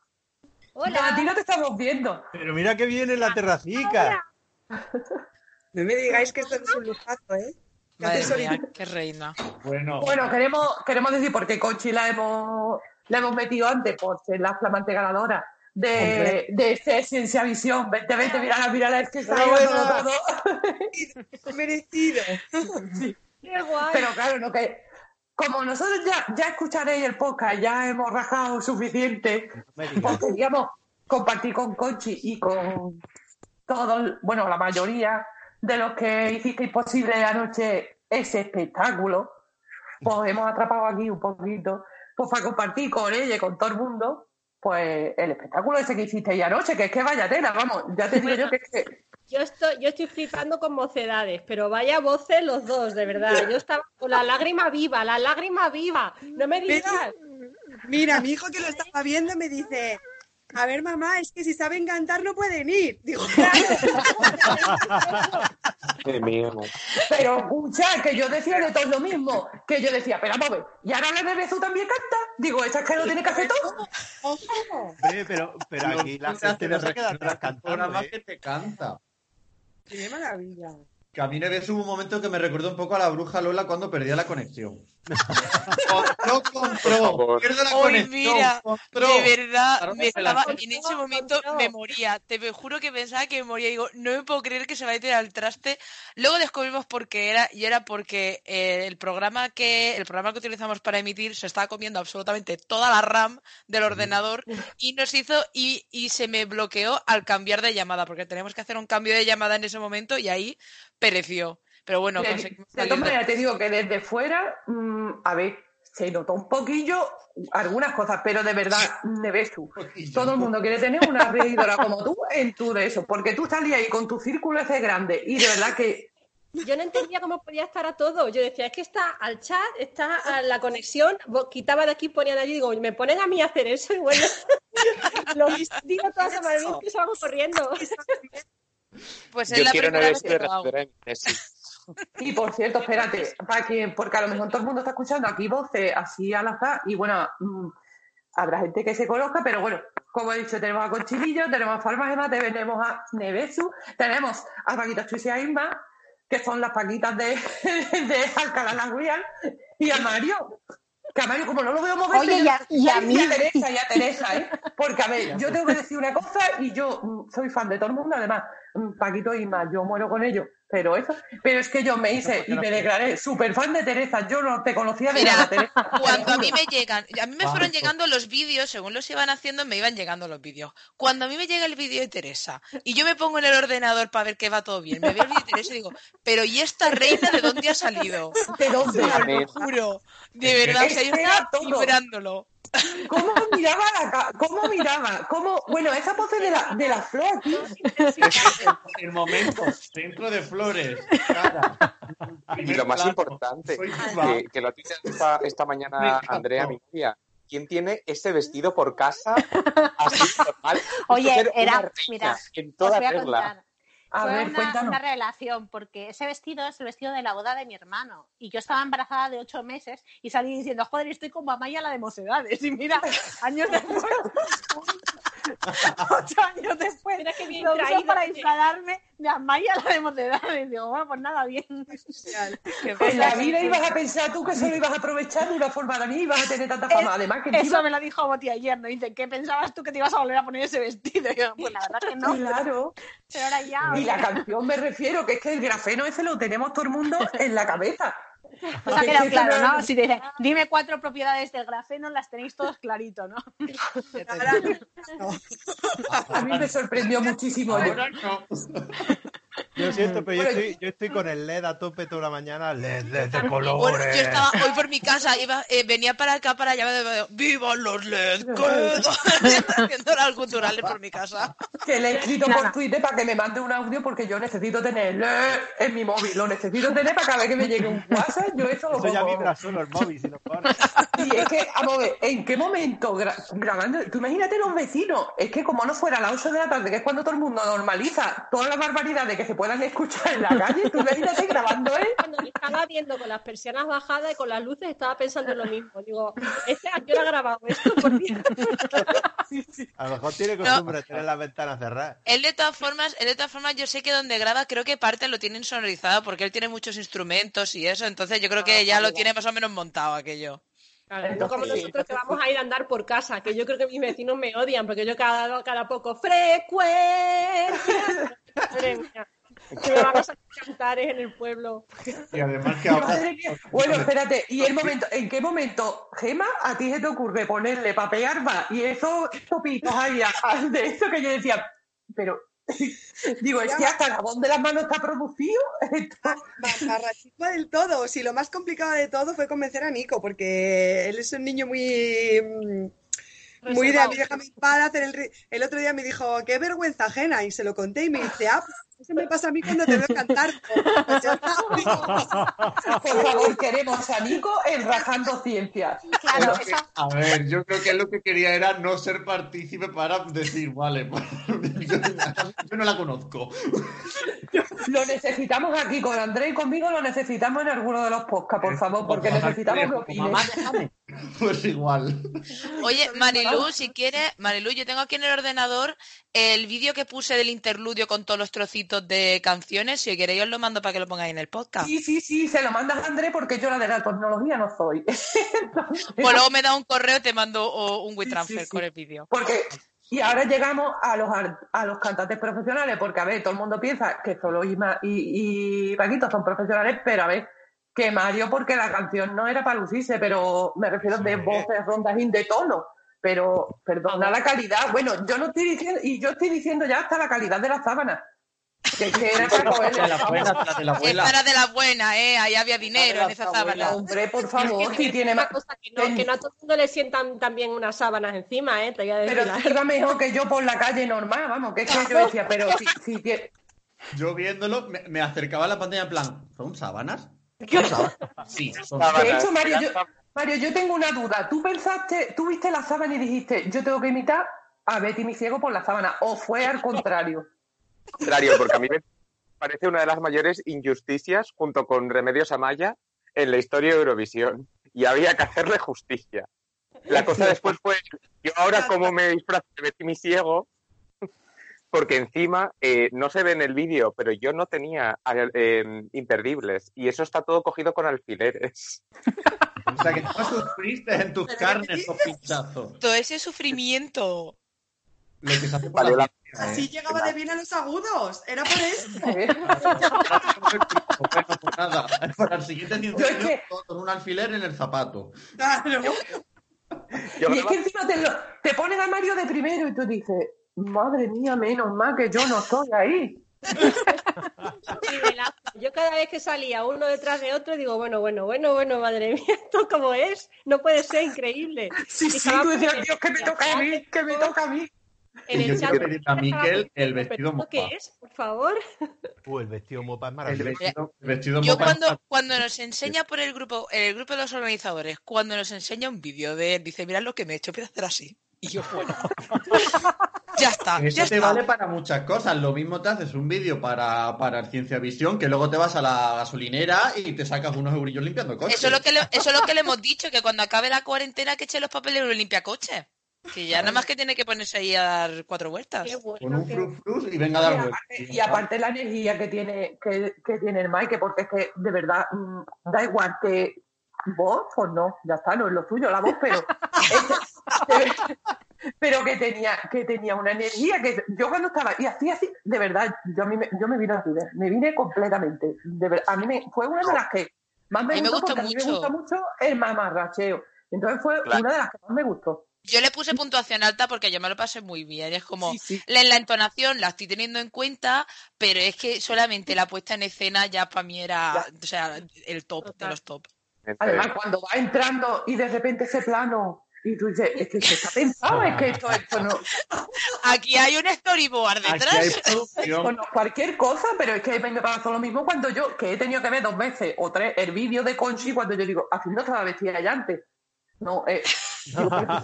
No, a ti no te estamos viendo. Pero mira que viene la terracica. No me digáis que esto es un lujazo, ¿eh? Madre haces mía, qué reina. Bueno, Bueno, queremos, queremos decir, porque Conchi la hemos, la hemos metido antes por ser la flamante ganadora de, de este Ciencia Visión 2020. Mírala, mírala, es que está dándolo todo. merecido. Qué guay. Pero claro, no que como nosotros ya, ya escucharéis el podcast, ya hemos rajado suficiente, pues queríamos compartir con Conchi y con todos, bueno, la mayoría de los que hicisteis posible anoche ese espectáculo, pues hemos atrapado aquí un poquito, pues para compartir con ella y con todo el mundo, pues el espectáculo ese que hicisteis anoche, que es que vaya tela, vamos, ya te digo yo que es que Yo estoy, yo estoy flipando con mocedades, pero vaya voces los dos, de verdad. Yo estaba con la lágrima viva, la lágrima viva. No me digas. Mira, mi hijo que lo estaba viendo me dice, a ver mamá, es que si saben cantar no pueden ir. Digo, Qué mío. Pero escucha, que yo decía de todo lo mismo. Que yo decía, pero vamos a ver, ¿y ahora la Bebezu también canta? Digo, esa es que lo tiene que hacer todo. Hombre, pero, pero aquí la gente no se queda atrás cantando. programa ¿eh? que te canta. qué maravilla. Que a mí hubo un momento que me recordó un poco a la bruja Lola cuando perdía la conexión. Compró, compró, pierde la Hoy, conexión. mira, compró. de verdad, me estaba, en ese momento me moría. Te lo juro que pensaba que me moría. Digo, no me puedo creer que se va a tirar al traste. Luego descubrimos por qué era, y era porque eh, el programa que el programa que utilizamos para emitir se estaba comiendo absolutamente toda la RAM del ordenador y nos hizo y, y se me bloqueó al cambiar de llamada, porque teníamos que hacer un cambio de llamada en ese momento y ahí pereció. Pero bueno, de, conseguimos de todas maneras, te digo que desde fuera, mm, a ver, se notó un poquillo algunas cosas, pero de verdad, Nevesu, todo el mundo quiere tener una reidora como tú en tu de eso, porque tú salías ahí con tu círculo ese grande y de verdad que Yo no entendía cómo podía estar a todo. Yo decía, es que está al chat, está a la conexión, quitaba de aquí, ponía de allí, digo, me ponen a mí a hacer eso y bueno, lo digo todas las maravilla que salgo corriendo. Pues es Yo la quiero primera una vez que lo de. Y por cierto, espérate, para que, porque a lo mejor todo el mundo está escuchando aquí voces así al azar y bueno, mm, habrá gente que se conozca, pero bueno, como he dicho, tenemos a Conchilillo, tenemos a Farmagema, tenemos a Nevesu, tenemos a Paquita Chuis y a Inma, que son las paquitas de, de Alcalá la Real, y a Mario, que a Mario como no lo veo mover, Oye, y a- y a mí- a Teresa, y a Teresa, ¿eh? Porque, a ver, yo tengo que decir una cosa y yo mm, soy fan de todo el mundo, además, Paquito y más, yo muero con ellos, pero eso, pero es que yo me hice y me declaré súper fan de Teresa, yo no te conocía de Mira, nada, Teresa. Cuando a mí me llegan, a mí me fueron Vamos. llegando los vídeos, según los iban haciendo, me iban llegando los vídeos. Cuando a mí me llega el vídeo de Teresa y yo me pongo en el ordenador para ver que va todo bien, me veo el vídeo de Teresa y digo, pero ¿y esta reina de dónde ha salido? ¿De dónde? Os lo juro, de verdad, o sea, yo estaba todo. ¿Cómo miraba la ¿Cómo miraba? ¿Cómo? Bueno, esa pose de la, de la flor aquí. El momento, centro de flores. Y lo más importante, que, que lo ha tuiteado esta, esta mañana. Andrea, mi novia. ¿Quién tiene ese vestido por casa así normal? Oye, era- mira, en os toda voy a regla. contar. A Fue ver, una, una revelación, porque ese vestido es el vestido de la boda de mi hermano. Y yo estaba embarazada de ocho meses y salí diciendo, joder, estoy como Amaya la de Mocedades. Y mira, años después, ocho años después, Mira qué bien lo uso para que- instalarme de Amaya la de Mocedades. Digo, bueno, pues nada, bien. En la vida ibas a pensar tú que solo ibas a aprovechar de una forma de mí y ibas a tener tanta fama. Además que encima- Eso me lo dijo Boti ayer, ¿no? Dice, ¿qué pensabas tú que te ibas a volver a poner ese vestido? Y yo, pues la verdad que no. Claro. Pero ahora ya. Y la canción me refiero, que es que el grafeno ese lo tenemos todo el mundo en la cabeza. Pues ha quedado claro, ¿no? Si te dice, dime cuatro propiedades del grafeno, las tenéis todos clarito, ¿no? A mí me sorprendió muchísimo. Yo siento, pero yo Bueno, estoy, yo estoy con el LED a tope toda la mañana. LED, LED de Bueno, colores. yo estaba hoy por mi casa, iba, eh, venía para acá, para allá, de- ¡Viva los LED! Haciendo las culturales por mi casa. Que le he escrito Nada. por Twitter para que me mande un audio porque yo necesito tenerlo en mi móvil. Lo necesito tener para cada vez que me llegue un WhatsApp. Yo eso lo Eso ya vibra solo el móvil si lo pones. Y es que, vamos a ver, ¿en qué momento gra- grabando? Tú imagínate los vecinos. Es que como no fuera a las 8 de la tarde, que es cuando todo el mundo normaliza todas las barbaridades que se puedan escuchar en la calle, tú imagínate grabando él. Cuando me estaba viendo con las persianas bajadas y con las luces, estaba pensando en lo mismo. Digo, ¿este a qué hora ha grabado esto? Por Dios. A lo mejor tiene costumbre tener las ventanas cerradas. Él de todas formas, él de todas formas, yo sé que donde graba, creo que parte lo tiene insonorizado porque él tiene muchos instrumentos y eso, entonces yo creo que ya lo tiene más o menos montado aquello. Claro, no como nosotros que vamos a ir a andar por casa, que yo creo que mis vecinos me odian, porque yo cada, cada poco frecuencia. Que me van a sacar cantares en el pueblo. Y además que ahora... Bueno, espérate, ¿y el momento, en qué momento, Gema, a ti se te ocurre ponerle para pegar va y esos topitos ahí de eso que yo decía, pero digo, es que hasta la voz de las manos está producido. Barrachico del todo. Sí, lo más complicado de todo fue convencer a Nico, porque él es un niño muy. mm, Muy de a mí déjame paz hacer el, el otro día me dijo, qué vergüenza ajena, y se lo conté y me dice, ah, pues eso me pasa a mí cuando te veo cantar. Pues. Por favor, queremos a Nico en Rajando Ciencias. Claro, Es que, A ver, yo creo que él lo que quería era no ser partícipe para decir, vale, pues, yo, yo no la conozco. Lo necesitamos aquí con André y conmigo, lo necesitamos en alguno de los podcasts, por favor, porque necesitamos que Mamá, opines. déjame. Pues igual. Oye, Marilu, si quieres, Marilu, yo tengo aquí en el ordenador el vídeo que puse del interludio con todos los trocitos de canciones. Si queréis, os lo mando para que lo pongáis en el podcast. Sí, sí, sí, se lo mandas a André porque yo la de la tecnología no soy. Pues luego me da un correo, te mando un WeTransfer Sí, sí. con el vídeo. Porque, y ahora llegamos a los, ar- a los cantantes profesionales, porque a ver, todo el mundo piensa que solo Isma y, y Paquito son profesionales, pero a ver, que Mario, porque la canción no era para lucirse, pero me refiero de voces, rondas y de tono. Pero, perdona la calidad. Bueno, yo no estoy diciendo, y yo estoy diciendo ya hasta la calidad de la sábana. Que, que era para De la buena, la de la abuela. Esta era de la buena, ¿eh? Ahí había dinero en esa sábana. Hombre, por favor, si tiene más. cosa que no, que no a todo el mundo le sientan también unas sábanas encima, ¿eh? Te voy a decir Pero la iba mejor que yo por la calle normal, vamos, que es que yo decía, pero si, si tie- Yo viéndolo, me, me acercaba a la pantalla en plan, ¿son sábanas? ¿Son sábanas? Sí, son De hecho, Mario, yo, Mario, yo tengo una duda. ¿Tú pensaste, tú viste la sábana y dijiste, yo tengo que imitar a Betty mi ciego por la sábana? ¿O fue al contrario? contrario, porque a mí me parece una de las mayores injusticias junto con Remedios Amaya en la historia de Eurovisión. Y había que hacerle justicia. La cosa después fue, yo ahora como me disfrazo de Betty mi ciego, porque encima eh, no se ve en el vídeo, pero yo no tenía eh, imperdibles y eso está todo cogido con alfileres. O sea, que no sufriste en tus carnes los pinchazos. Todo ese sufrimiento. Lo que se hace por Valió la la- ciencia, ¿eh? Así llegaba de bien a los agudos. Era por eso. Bueno, pues nada, para el siguiente que- con un alfiler en el zapato. Claro. Yo Y es que encima te, lo, te ponen a Mario de primero y tú dices, madre mía, menos mal que yo no estoy ahí. Yo cada vez que salía uno detrás de otro digo, bueno, bueno, bueno, bueno, madre mía, esto como es, no puede ser increíble. Sí, Y sí, tú decías, Dios, que me toca a mí, que me toca a mí. En yo el chat. quiero pedir a Miquel el vestido ¿Pero mopa. ¿Qué es? Por favor. Uh, el vestido mopa es El maravilloso. vestido, el vestido Yo mopa cuando, cuando nos enseña por el grupo, el grupo de los organizadores, cuando nos enseña un vídeo de él, dice, mirad lo que me he hecho, empieza a hacer así. Y yo, bueno. ya está, Eso ya te está. vale para muchas cosas. Lo mismo te haces un vídeo para, para Ciencia Visión, que luego te vas a la gasolinera y te sacas unos eurillos limpiando coches. Eso es lo que le, eso es lo que le hemos dicho, que cuando acabe la cuarentena que eche los papeles en un limpiacoche. Que ya nada más que tiene que ponerse ahí a dar cuatro vueltas. Con un frus frus y venga a dar Y vueltas. y aparte la energía que tiene, que, que tiene el Mike, porque es que de verdad mm, da igual que voz o no, ya está, no es lo suyo la voz, pero es- pero que tenía, que tenía una energía que yo cuando estaba, y así así, de verdad, yo, a mí me, yo me vine a olvidar, me vine completamente. De ver- a mí me, fue una de las que más me, A mí me gustó, gustó porque a mí me mucho. gusta mucho el mamarracheo. Entonces fue Claro. una de las que más me gustó. Yo le puse puntuación alta porque yo me lo pasé muy bien. Es como, Sí, sí. la, la entonación la estoy teniendo en cuenta, pero es que solamente la puesta en escena ya para mí era, o sea, el top de los top. Además, cuando va entrando y de repente ese plano y tú dices, es que esto está pensado, es que esto, esto no, Aquí hay un storyboard Aquí hay detrás. esto producción. no es cualquier cosa, pero es que me pasó lo mismo cuando yo, que he tenido que ver dos veces o tres el vídeo de Conchi cuando yo digo, así no estaba vestida ya antes. No, eh, que se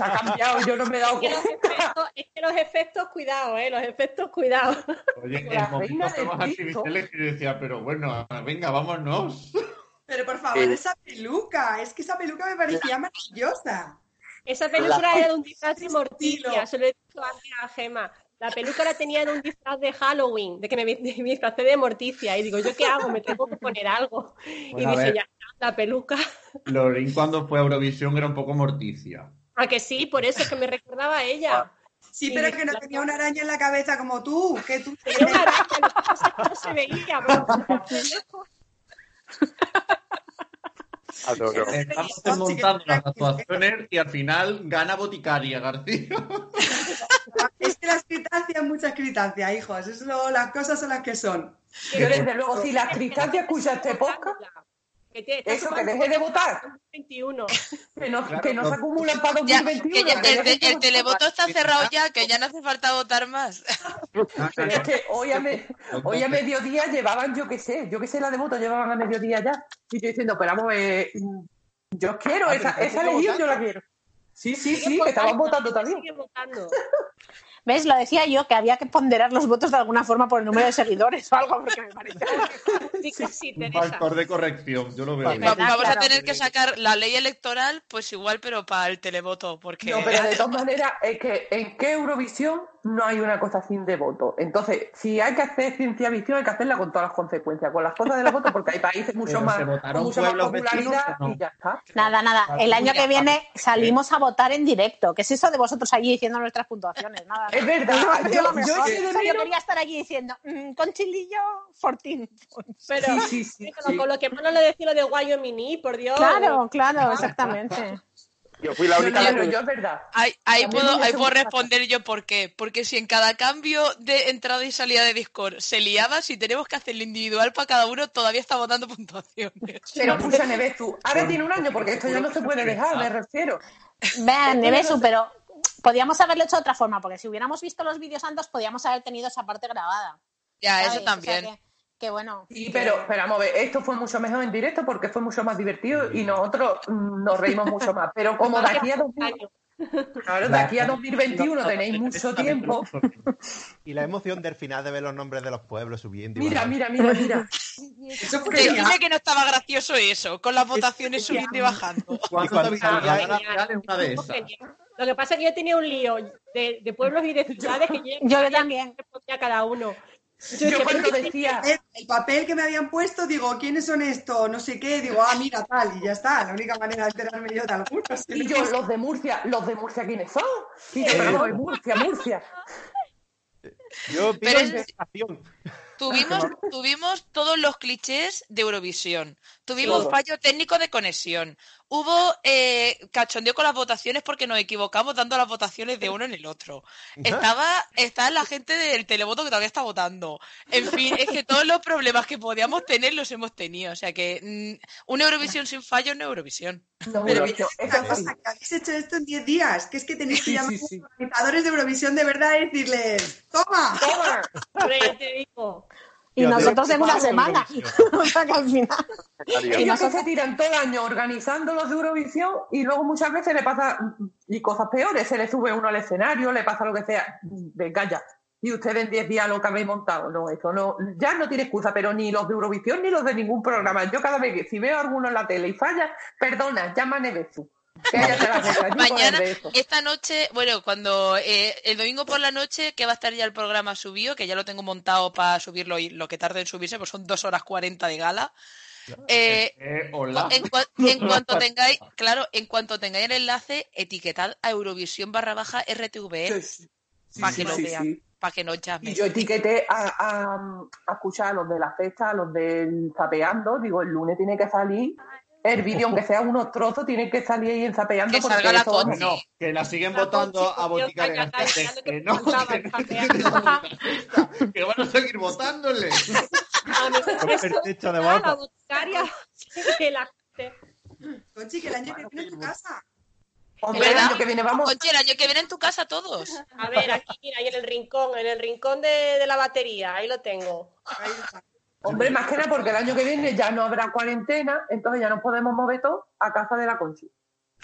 ha cambiado, yo no me he dado Es que los cuenta. efectos, es que los efectos, cuidado, eh, los efectos, cuidado. Oye, en el momento. Civitel y decía, pero bueno, venga, vámonos. Pero por favor, Sí. esa peluca. Es que esa peluca me parecía maravillosa. Esa película La- era de un disfraz de. Morticia, se lo he dicho antes a Gema. La peluca la tenía de un disfraz de Halloween, de que me, me disfracé de Morticia. Y digo, ¿yo qué hago? Me tengo que poner algo. y Bueno, a dije, ver. ya está, la peluca. Lorín cuando fue a Eurovisión era un poco morticia. A que sí, por eso es que me recordaba a ella. Sí, Sí, pero que no tenía una araña en la cabeza como tú. Que tú Tenía una araña, no se veía. pero- Adoro. Estamos desmontando las actuaciones y al final gana Boticaria García. Es que las critancias, muchas critancias, hijos. Eso, las cosas son las que son. Yo desde luego, si la Cristancia escucha este podcast, Que te- está Eso, que deje de votar. 21. que no, Claro, que no se acumulan para Ya, 2021. que ya- que el, televoto está cerrado ya, que ya no hace falta votar más. Pero es que hoy a, me- hoy a mediodía llevaban, yo qué sé, yo qué sé, la de voto llevaban a mediodía ya. Y yo diciendo, pero vamos, eh, yo quiero, Ah, esa, esa ¿estás legión yo la quiero. Sí, sí, sí, que estaban votando sigue también. votando. ¿Ves? Lo decía yo, que había que ponderar los votos de alguna forma por el número de seguidores o algo, porque me parece. Sí, sí, sí, Un factor de corrección, yo lo veo. Verdad, Vamos a tener que sacar la ley electoral, pues igual, pero para el televoto, porque No, pero de todas maneras, es que en qué Eurovisión no hay una cosa sin de voto. Entonces, si hay que hacer ciencia visión, hay que hacerla con todas las consecuencias, con las cosas del voto, porque hay países mucho más, con mucha más popularidad y ya está. Nada, nada. El año que viene salimos a votar en directo. ¿Qué es eso de vosotros allí diciendo nuestras puntuaciones? Nada. Es verdad, yo- lo yo mejor. eché de O sea, yo menos- quería estar allí diciendo, mm, con chilillo, Fortín. Pero Sí, sí, sí, con, sí. con lo que más no le decía lo de Wyoming, por Dios. Claro, claro, exactamente. Yo fui la única no, que- yo es verdad. ahí, puedo, ahí responder yo por qué. Porque si en cada cambio de entrada y salida de Discord se liaba, si tenemos que hacerlo individual para cada uno, todavía está votando puntuaciones. Pero escucha, Neves, tú, ahora tiene un año, porque esto ya no se puede dejar, me refiero. Vean, Nevesu, pero podíamos haberlo hecho de otra forma, porque si hubiéramos visto los vídeos antes, podíamos haber tenido esa parte grabada. Ya, ¿sabes? eso O sea también. que, que bueno. Sí, que- pero, pero vamos a ver, esto fue mucho mejor en directo porque fue mucho más divertido y nosotros mm, nos reímos mucho más. Pero como de aquí a, 2000 claro, de aquí a 2021 tenéis mucho tiempo, Y la emoción del final de ver los nombres de los pueblos subiendo. y mira, mira, mira, mira. Eso Que genial. dime que no estaba gracioso eso, con las votaciones subiendo y bajando. Lo que pasa es que yo tenía un lío de, de pueblos y de ciudades que yo, Yo también. respondía a cada uno. Yo cuando decía el papel que me habían puesto, digo, ¿quiénes son estos? No sé qué, digo, ah, mira, tal, y ya está. La única manera de enterarme yo de algunos. Y yo, los de Murcia, ¿los de Murcia quiénes son? Y yo, Eh. pero no, de Murcia, Murcia. Yo pido Pero es- investigación. Tuvimos, tuvimos todos los clichés de Eurovisión. Tuvimos Todos. fallo técnico de conexión. Hubo eh, cachondeo con las votaciones porque nos equivocamos dando las votaciones de uno en el otro. Estaba, está la gente del televoto que todavía está votando. En fin, es que todos los problemas que podíamos tener los hemos tenido. O sea que mm, una Eurovisión sin fallo no es Eurovisión. Pero mira, una cosa, que habéis hecho esto en 10 días, que es que tenéis que llamar a los organizadores de Eurovisión de verdad y decirles, ¡toma! ¡Toma! Hombre, ya te digo. Y nosotros en una semana. o sea que al final. Ellos que se tiran todo el año organizando los de Eurovisión y luego muchas veces le pasa y cosas peores, se le sube uno al escenario, le pasa lo que sea, venga ya. Y ustedes en 10 días lo que habéis montado, no, eso no, ya no tiene excusa, pero ni los de Eurovisión ni los de ningún programa. Yo cada vez que si veo a alguno en la tele y falla, perdona, llámame de tú. Mañana, esta noche, bueno, cuando eh, el domingo por la noche, que va a estar ya el programa subido, que ya lo tengo montado para subirlo y lo que tarde en subirse, pues son dos horas 40 de gala. Eh, Eh, hola. en, cua- en cuanto tengáis, claro, en cuanto tengáis el enlace, etiquetad a Eurovisión barra baja RTV para que sí, lo sí, vean, sí. para que no llamen. Y yo etiqueté a, a- a escuchar a los de la fecha, a los del zapeando. Digo, el lunes tiene que salir el vídeo, aunque sea unos trozos, tiene que salir ahí en zapeando. Que porque salga la Conchi. No, que la siguen votando a boticar en las que no, que van a seguir votándole. A mí me Con el techo de la boticaria que la Conchi, que el año que viene en tu casa. Hombre, el año que viene vamos. Conchi, el año que viene en tu casa todos. A ver, aquí, mira, ahí en el rincón, en el rincón de, de la batería, ahí lo tengo. Hombre, más que nada porque el año que viene ya no habrá cuarentena, entonces ya nos podemos mover todos a casa de la Conchi.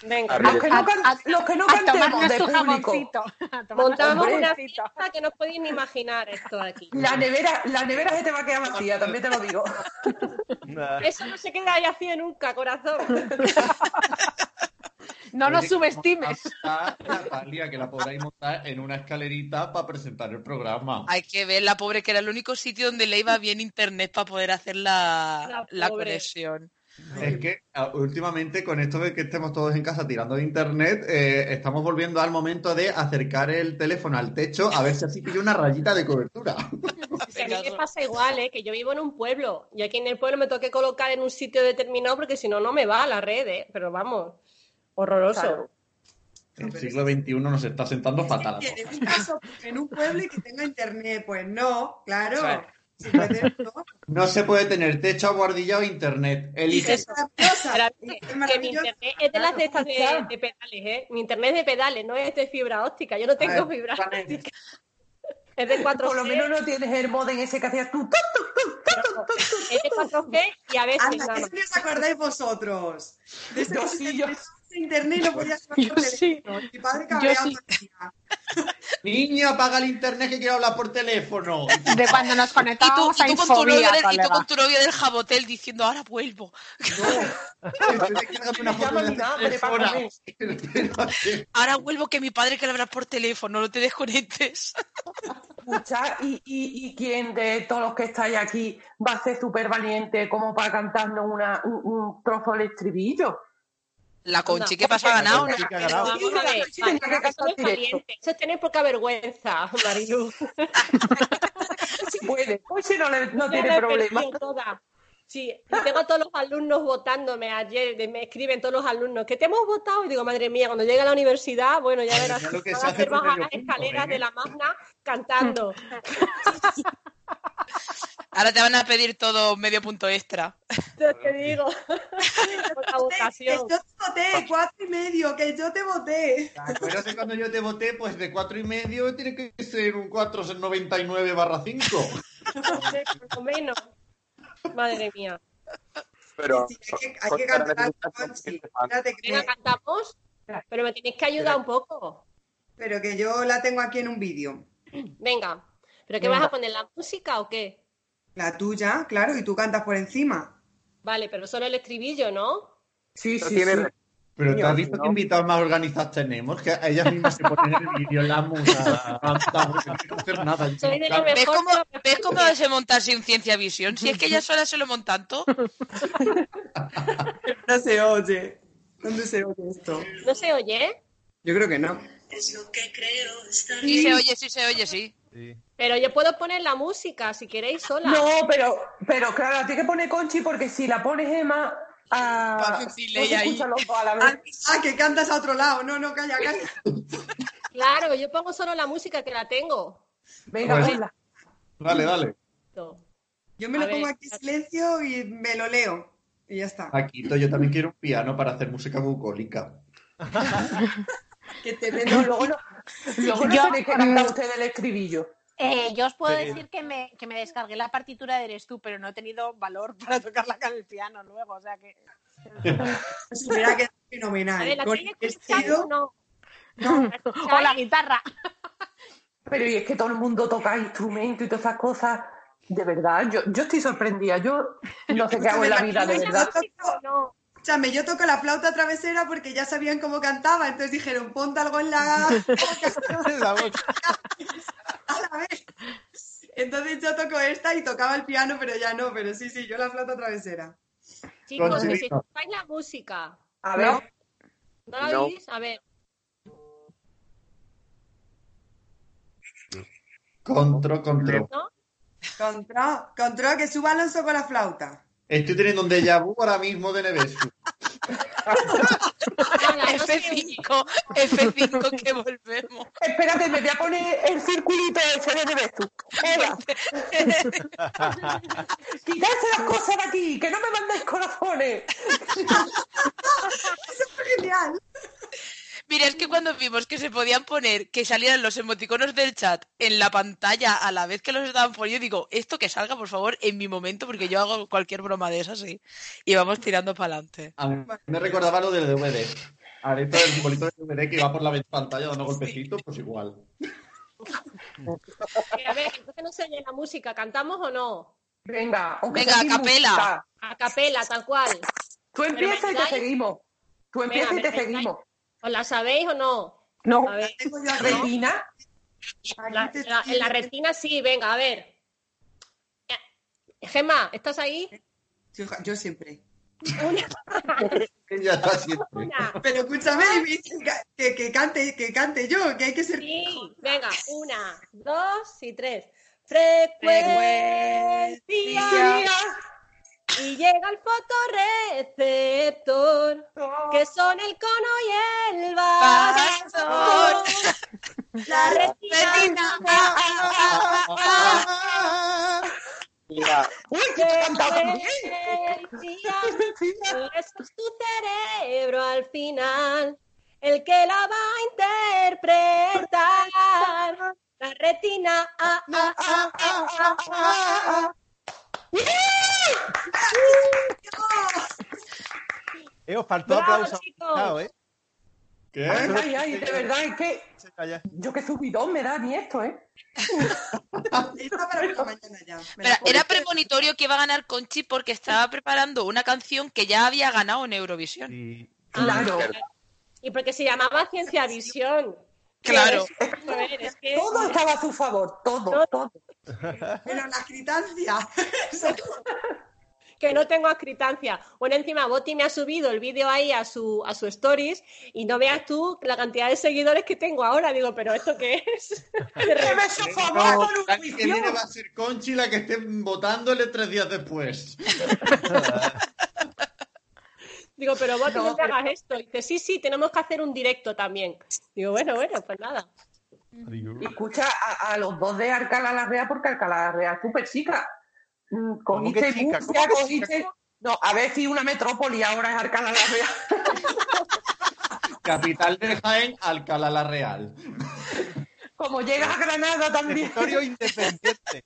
Venga, Los que no, can- los que no a cantemos de público. montamos Hombre. una fiesta que no os podéis ni imaginar esto de aquí. La nevera, la nevera se te va a quedar vacía, también te lo digo. Eso no se queda ahí así nunca, corazón. No nos subestimes. Natalia, que la podráis montar en una escalerita para presentar el programa. Hay que ver, la pobre, que era el único sitio donde le iba bien internet para poder hacer la, La conexión. Es que últimamente con esto de que estemos todos en casa tirando de internet, eh, estamos volviendo al momento de acercar el teléfono al techo a ver si así pilla una rayita de cobertura. A mí me pasa igual, ¿eh? que yo vivo en un pueblo y aquí en el pueblo me tengo que colocar en un sitio determinado porque si no, no me va a la red, ¿eh? pero vamos, horroroso. Claro. El siglo XXI nos está sentando fatal. un caso, en un pueblo y que tenga internet. Pues no, claro. Claro. Si puede, no. No se puede tener techo aguardillado e internet. Elige. Es maravillosa. Que mi internet es de las de estas de, de pedales, ¿eh? Mi internet es de pedales, no es de fibra óptica. Yo no tengo ver, fibra óptica. Es de 4G. Por lo menos no tienes el modem ese que hacías tú. Es de 4G y a veces Anda, ni os acordáis vosotros. De ese Internet no podía Yo llamar por sí. teléfono. Mi padre cabreado sí. Niña, apaga el internet que quiero hablar por teléfono. De cuando nos Y tú, conectábamos y a tú con tu novio y tú con tu novio del Jabotel diciendo, ahora vuelvo. Ahora vuelvo que mi padre quiere hablar por teléfono, no te desconectes. Escucha, ¿y, y, y quién de todos los que estáis aquí va a ser súper valiente como para cantarnos una, un, un trozo del estribillo? La Conchi, ¿qué pasa? ¿Ha ganado? La Conchi vamos a ver, eso es tener poca vergüenza, Marilu. Si puede, no, le- no tiene problema. toda. Sí, tengo a todos los alumnos votándome ayer, me escriben todos los alumnos que te hemos votado y digo, madre mía, cuando llegue a la universidad, bueno, ya verás, van a hace hacer bajar las escaleras de la magna cantando. Ahora te van a pedir todo medio punto extra. Yo te digo, Que votación. yo te voté, cuatro y medio, que yo te voté. ¿Acuerdas de cuando yo te voté? Pues de cuatro y medio tiene que ser un 499 barra 5. Por lo menos. Madre mía. Pero Sí, hay que, hay que cantar, Conchi. Espérate que Venga, me- cantamos, pero me tenéis que ayudar un poco. pero que yo la tengo aquí en un vídeo. Venga, ¿pero qué Venga. vas a poner, la música o qué? La tuya, claro, y tú cantas por encima. Vale, pero solo el estribillo, ¿no? Sí, sí, tiene sí. Pero te has visto no. que invitados más organizados tenemos, que ellas mismas se ponen en el vídeo, la musa, no que hacer nada. Soy de lo ¿Ves cómo, lo ¿Ves cómo que- se monta sin ciencia visión? Si es que ellas solas se lo montan todo. No se oye. ¿Dónde se oye esto? ¿No se oye? Yo creo que no. Sí se oye, sí se oye, sí. Pero yo puedo poner la música si queréis sola. No, pero, pero claro, la tiene que poner Conchi porque si la pones Emma. ah. Ah, que cantas a otro lado. No, no, calla, calla. Claro, yo pongo solo la música que la tengo. Venga, ponla. Dale, dale. Yo me A lo ver, pongo aquí en silencio y me lo leo. Y ya está. Paquito, yo también quiero un piano para hacer música bucólica. Que te No, luego no, luego no Yo, cantar mm, ustedes el estribillo. Eh, yo os puedo decir que me, que me descargué la partitura de Eres tú, pero no he tenido valor para tocarla con el piano luego, o sea que... Pues mira que es A fenomenal. ver, ¿la Con el vestido- o no? O la guitarra. Pero y es que todo el mundo toca instrumentos y todas esas cosas. De verdad, yo, yo estoy sorprendida. Yo no sé qué hago en la vida, de verdad. No. Escúchame, yo toco la flauta travesera porque ya sabían cómo cantaba, entonces dijeron, ponte algo en la... La boca. a la vez. Entonces yo toco esta y tocaba el piano, pero ya no, pero sí, sí, yo la flauta travesera. Chicos, que si escucháis la música. A ver, ¿No la No. oís? A ver. Control, control. ¿No? Contra, contra, que suba Alonso con la flauta. Estoy teniendo un déjà vu ahora mismo de Nevesu. Nada, no se oye. F5, F5 que volvemos. espérate, me voy a poner el circulito ese de Besu. Venga. Quitarse las cosas de aquí, que no me mandéis corazones. Eso fue genial. Mira, es que cuando vimos que se podían poner, que salieran los emoticonos del chat en la pantalla a la vez que los estaban poniendo, digo, esto que salga, por favor, en mi momento, porque yo hago cualquier broma de esas, sí. Y vamos tirando para adelante. A mí me recordaba lo del DVD. Ahora esto del simbolito del DVD que va por la pantalla dando golpecitos, pues igual. Que, A ver, entonces no se oye la música. ¿Cantamos o no? Venga, Venga, a capela. música. A capela, tal cual. Tú empiezas y te seguimos. Tú empiezas y te seguimos. ¿Os la sabéis o no? No, A ver. Tengo yo aquí. Regina, La- la- en la retina sí, venga, a ver. Gemma, ¿estás ahí? Yo, yo siempre. Ella está siempre. Una. Pero escúchame, que, que cante, que cante yo, que hay que ser. Sí, venga, una, dos y tres. Frecuencia. Y llega el fotorreceptor, que son el cono y el bastón. La retina. Mira, uy. Frecuencia. Eso es tu cerebro al final, el que la va a interpretar. La retina. ah, ah, ah, ah, ah, ah. Eh, os faltó Bravo, aplauso. Chao, ¿eh? ¿Qué? Ay, ay, ay, de verdad, es que yo que subidón me da a mí esto, ¿eh? Ya. Pongo. era premonitorio que iba a ganar Conchi porque estaba preparando una canción que ya había ganado en Eurovisión. Sí. Claro. Y porque se llamaba Ciencia Visión. Claro. Es que... Todo estaba a su favor, todo, todo. Pero la gritancia. que no tengo acritancia. Bueno, encima Boti me ha subido el vídeo ahí a su, a su stories y no veas tú la cantidad de seguidores que tengo ahora. Digo, ¿pero esto qué es? De repente- No, la que viene va a ser Conchi la que esté votándole tres días después. Digo, pero Boti, no, No, te pero- hagas esto. Y dice, sí, sí, tenemos que hacer un directo también. Digo, bueno, bueno, pues nada. Y escucha a, a los dos de Alcalá la Real, porque Alcalá la Real es súper chica. Mm, ¿Cómo que Cogiste chica? Murcia, ¿Cómo que cogiste... No, a ver si una metrópoli ahora es Alcalá la Real. Capital de Jaén, Alcalá la Real. Como llegas a Granada también. Territorio independiente.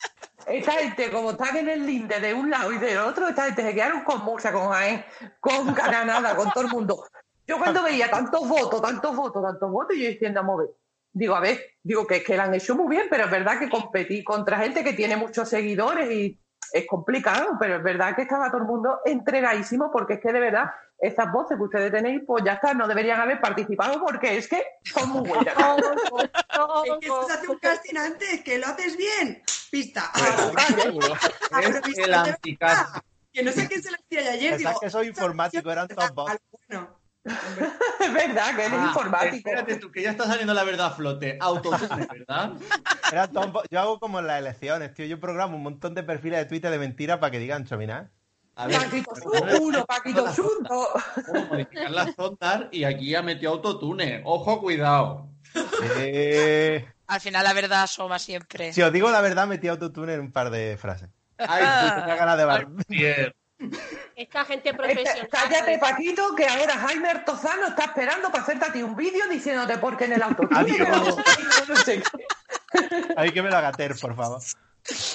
Esta gente, como están en el linde de un lado y del otro, esta gente se quedaron con Murcia, con Jaén, con Granada, con todo el mundo. Yo cuando veía tantos votos, tantos votos, tantos votos, yo diciendo, a mover. Digo, a ver, digo que es que lo han hecho muy bien, pero es verdad que competí contra gente que tiene muchos seguidores y es complicado, pero es verdad que estaba todo el mundo entregadísimo porque es que de verdad estas voces que ustedes tenéis, pues ya está, no deberían haber participado porque es que son muy buenas. Es que esto se hace un casting antes, que lo haces bien. Pista. Es el de anticast. verdad, Que no sé quién se lo decía ayer. Digo, que soy informático, eran top bots. es verdad que eres Ah, informático. Espérate tú, que ya está saliendo la verdad a flote. Autotune, ¿verdad? Era. Yo hago como en las elecciones, tío. Yo programo un montón de perfiles de Twitter de mentiras para que digan chominar. A ver, Paquito Sun, uno, Paquito modificar las ondas y aquí ha metido autotune. Ojo, cuidado. Eh, Al final la verdad asoma siempre. si os digo la verdad, metí autotune en un par de frases. Ay, Tenía ganas de bar. Esta gente profesional. Cállate, Paquito, que ahora Jaime Artozano está esperando para hacerte a ti un vídeo diciéndote por qué en el qué. Hay que me lo haga Ter, por favor.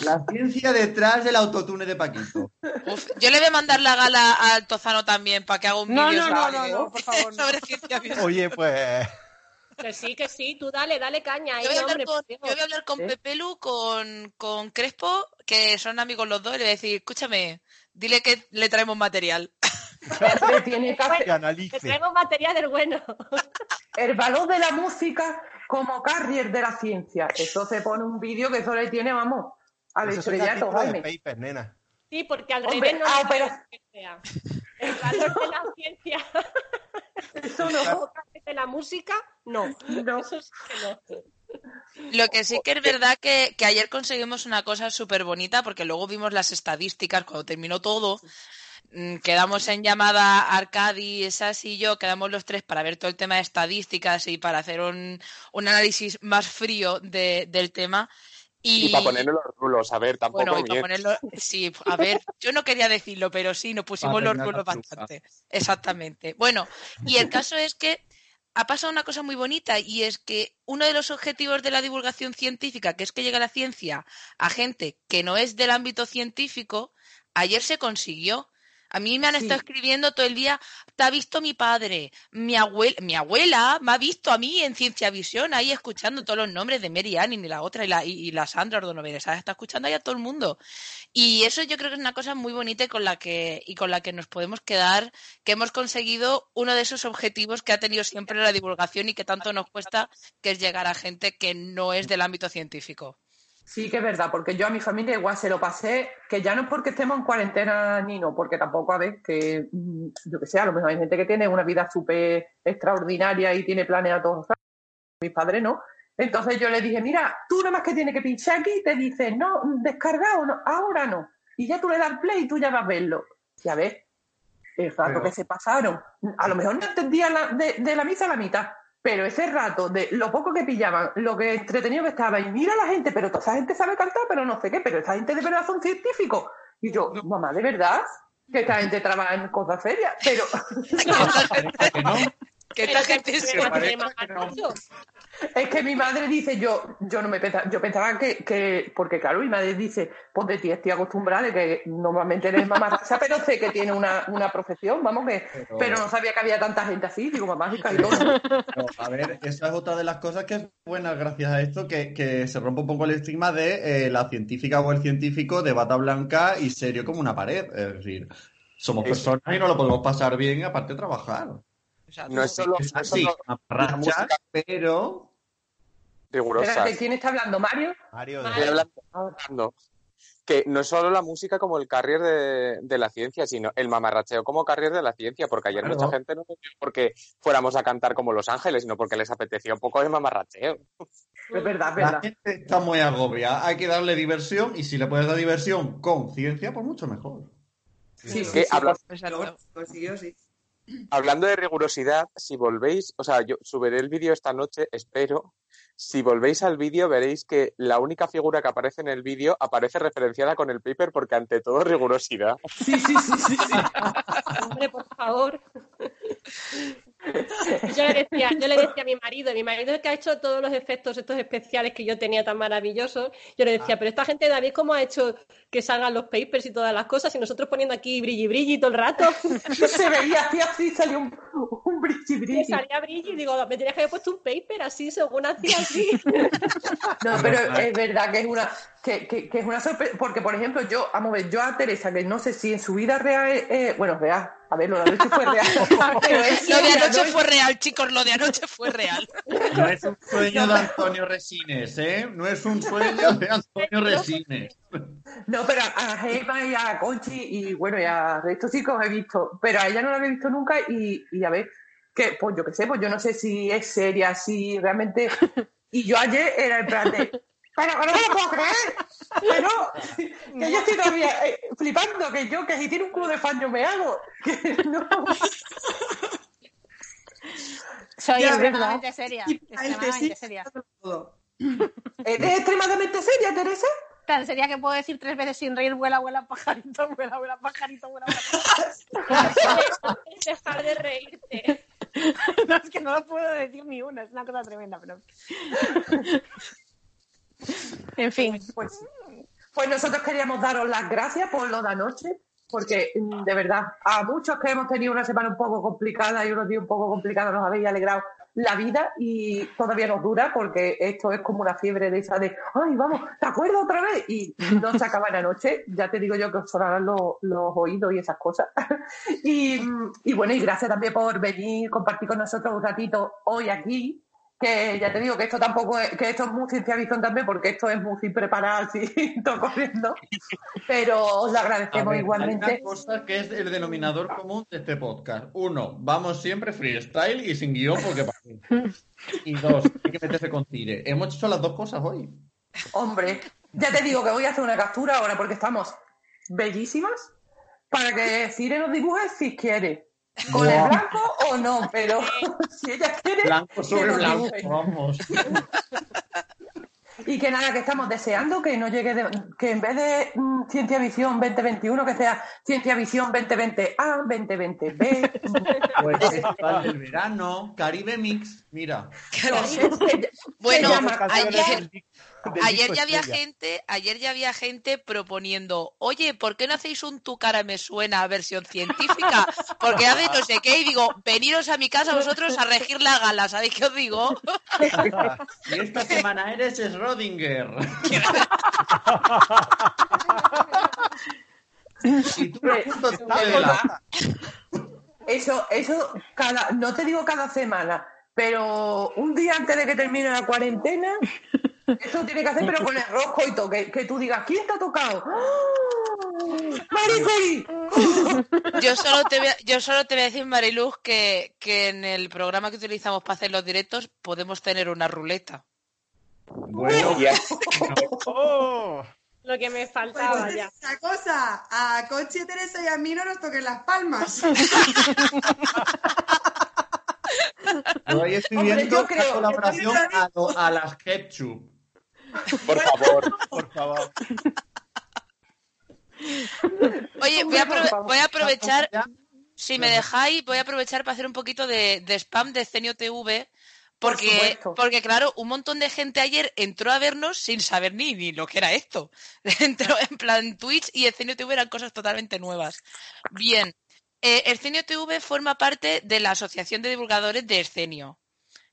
La ciencia detrás del autotune de Paquito. Uf, yo le voy a mandar la gala al Tozano también para que haga un No, vídeo no, no, sobre- no, no, por favor, no. sobre ciencia. Oye, pues. Que sí, que sí, tú dale, dale caña ahí, Yo voy a hablar hombre. con, por Dios. yo voy a hablar con ¿Eh? Pepelu, con, con Crespo, que son amigos los dos, y le voy a decir, escúchame, dile que le traemos material. Hombre, tiene que hacer Que analice. Te traigo material del bueno. el valor de la música como carrier de la ciencia. Eso se pone un vídeo que eso le tiene, vamos, al Eso es un estrellato, Jaime. paper, nena. Sí, porque al Hombre, revés no ah, pero- que sea. El valor de la ciencia. Eso no. de la música, no. No. Eso sí que no. Lo que sí que es verdad que, que ayer conseguimos una cosa súper bonita, porque luego vimos las estadísticas cuando terminó todo. mm, Quedamos en llamada Arcadi, Sas y yo, quedamos los tres para ver todo el tema de estadísticas y para hacer un, un análisis más frío de- del tema. Y, Y para ponerle los rulos, a ver, tampoco bueno, y para ponerlo, sí, a ver, yo no quería decirlo, pero sí, nos pusimos los rulos bastante. Exactamente. Bueno, y el caso es que ha pasado una cosa muy bonita y es que uno de los objetivos de la divulgación científica, que es que llegue la ciencia a gente que no es del ámbito científico, ayer se consiguió. A mí me han Sí. estado escribiendo todo el día, te ha visto mi padre, mi abuela, mi abuela me ha visto a mí en Ciencia Visión, ahí escuchando todos los nombres de Mary Ann y la otra y la, y, y la Sandra Ordonovere, ¿sabes? Está escuchando ahí a todo el mundo. Y eso yo creo que es una cosa muy bonita y con la que, y con la que nos podemos quedar, que hemos conseguido uno de esos objetivos que ha tenido siempre la divulgación y que tanto nos cuesta, que es llegar a gente que no es del ámbito científico. Sí que es verdad, porque yo a mi familia igual se lo pasé, que ya no es porque estemos en cuarentena ni no, porque tampoco, a ver, que mm, yo que sé, a lo mejor hay gente que tiene una vida súper extraordinaria y tiene planes a todos los años. mis padres no. Entonces yo le dije, mira, tú nada más que tienes que pinchar aquí y te dice, no, descargado, no, ahora no. Y ya tú le das play y tú ya vas a verlo. Y a ver, el rato Pero- que se pasaron, a lo mejor no entendía la- de, de la misa a la mitad, pero ese rato de lo poco que pillaban, lo que entretenido que estaba, y mira la gente, pero toda esa gente sabe cantar, pero no sé qué, pero esta gente de verdad son científicos. Y yo, mamá, ¿de verdad? Que esta gente trabaja en cosas serias, pero... Que no. Esta gente se no. Es que mi madre dice, yo, yo no me pensaba, yo pensaba que, que, porque claro, mi madre dice, pues de ti estoy acostumbrada de que normalmente eres mamarracha, pero sé que tiene una, una profesión, vamos que, Pero- pero no sabía que había tanta gente así, digo, mamá, es. Pero, a ver, esa es otra de las cosas que es buena gracias a esto, que, que se rompe un poco el estigma de eh, la científica o el científico de bata blanca y serio como una pared. Es decir, somos personas y no lo podemos pasar bien, aparte de trabajar. No es solo, Es no solo música pero. Espérate, ¿quién está hablando, Mario? Mario, Mario. Estoy hablando- hablando que no es solo la música como el carrier de, de la ciencia, sino el mamarracheo como carrier de la ciencia, porque ayer Claro. mucha gente no porque fuéramos a cantar como Los Ángeles, sino porque les apetecía un poco de mamarracheo. Es verdad, es la verdad. gente está muy agobiada. Hay que darle diversión y si le puedes dar diversión con ciencia, pues mucho mejor. Sí, sí, Que sí, habla- Exacto. Consiguió, sí. Hablando de rigurosidad, si volvéis, o sea, yo subiré el vídeo esta noche, espero. Si volvéis al vídeo, veréis que la única figura que aparece en el vídeo aparece referenciada con el paper porque ante todo rigurosidad. Sí, sí, sí, sí, sí. Hombre, por favor. Yo le, decía, yo le decía a mi marido, mi marido es el que ha hecho todos los efectos estos especiales que yo tenía tan maravillosos. Yo le decía, pero esta gente, David, ¿cómo ha hecho que salgan los papers y todas las cosas? Y nosotros poniendo aquí brilli brilli todo el rato. Se veía así, así salió un, un brilli brilli. salía brilli y digo, me tenías que haber puesto un paper así, según hacía así. No, pero es verdad que es una que, que- que es una sorpresa, porque por ejemplo yo, vamos a ver, yo a Teresa, que no sé si en su vida real, eh, bueno, real, a ver, lo de anoche fue real, Lo de anoche ¿no? fue real, chicos, lo de anoche fue real. No es un sueño de Antonio Resines, ¿eh? No es un sueño de Antonio Resines. No, pero a Gemma y a Conchi y bueno, y a estos chicos he visto, pero a ella no la había visto nunca y, y a ver, que pues yo qué sé, pues yo no sé si es seria, si realmente... Y yo ayer era en plan de... Pero que no me lo puedo creer, pero que yo estoy todavía eh, flipando, que yo, que si tiene un culo de fan yo me hago. Que no. Soy Ya, extremadamente seria. Extremadamente sí, seria. ¿Eres extremadamente seria, Teresa? Tan seria que puedo decir tres veces sin reír, vuela, vuela, pajarito, vuela, vuela, pajarito, vuela, vuela. Dejar de reírte. No, es que no lo puedo decir ni una, es una cosa tremenda, pero... En fin. Pues, pues nosotros queríamos daros las gracias por lo de anoche, porque mm, de verdad, a muchos que hemos tenido una semana un poco complicada y unos días un poco complicados nos habéis alegrado la vida y todavía nos dura porque esto es como una fiebre de esa de, ay, vamos, ¿te acuerdas otra vez? Y no se acaba la noche, ya te digo yo que os sonarán los, oídos y esas cosas. mm, y bueno, y gracias también por venir, compartir con nosotros un ratito hoy aquí que ya te digo que esto tampoco es, que esto es muy ciencia ficción también, porque esto es muy sin preparar, así, todo corriendo. Pero os lo agradecemos ver, Hay igualmente. una cosa que es el denominador común de este podcast. Uno, vamos siempre freestyle y sin guion porque para Y dos, hay que meterse con tire. Hemos hecho las dos cosas hoy. Hombre, ya te digo que voy a hacer una captura ahora porque estamos bellísimas para que Cire nos dibuje si quiere. Con el blanco o no, pero si ella quiere. Blanco sobre blanco, vamos. Y que nada, que estamos deseando que no llegue, de- que en vez de mm, Ciencia Visión 2021, que sea Ciencia Visión 2020A, 2020B. Pues Festival del verano, Caribe Mix, mira. Bueno, ayer, ayer ya había estrella. gente, ayer ya había gente proponiendo, oye, ¿por qué no hacéis un tu cara me suena versión científica? Porque hace no sé qué, y digo, veniros a mi casa vosotros a regir la gala, ¿sabéis qué os digo? Y esta semana eres Schrödinger. y tú Eso, eso, cada, no te digo cada semana, pero un día antes de que termine la cuarentena, eso tiene que hacer, pero con el rosco y todo, que, que tú digas, ¿quién te ha tocado? ¡Ah! ¡Marie Curie! Yo solo te voy a, yo solo te voy a decir, Mariluz, que, que en el programa que utilizamos para hacer los directos podemos tener una ruleta. Bueno, ¡Oh! Lo que me Pues faltaba ya. esa cosa, a Conchi, Teresa y a mí no nos toquen las palmas. hoy estoy Hombre, viendo yo creo- colaboración a, a las ketchup. Por favor. Por favor. Oye, voy a, aprove- voy a aprovechar, si me dejáis, voy a aprovechar para hacer un poquito de, de spam de Cenio TV. Por Porque, porque, claro, un montón de gente ayer entró a vernos sin saber ni, ni lo que era esto. Entró en plan Twitch y Escenio TV eran cosas totalmente nuevas. Bien, eh, Escenio TV forma parte de la Asociación de Divulgadores de Escenio.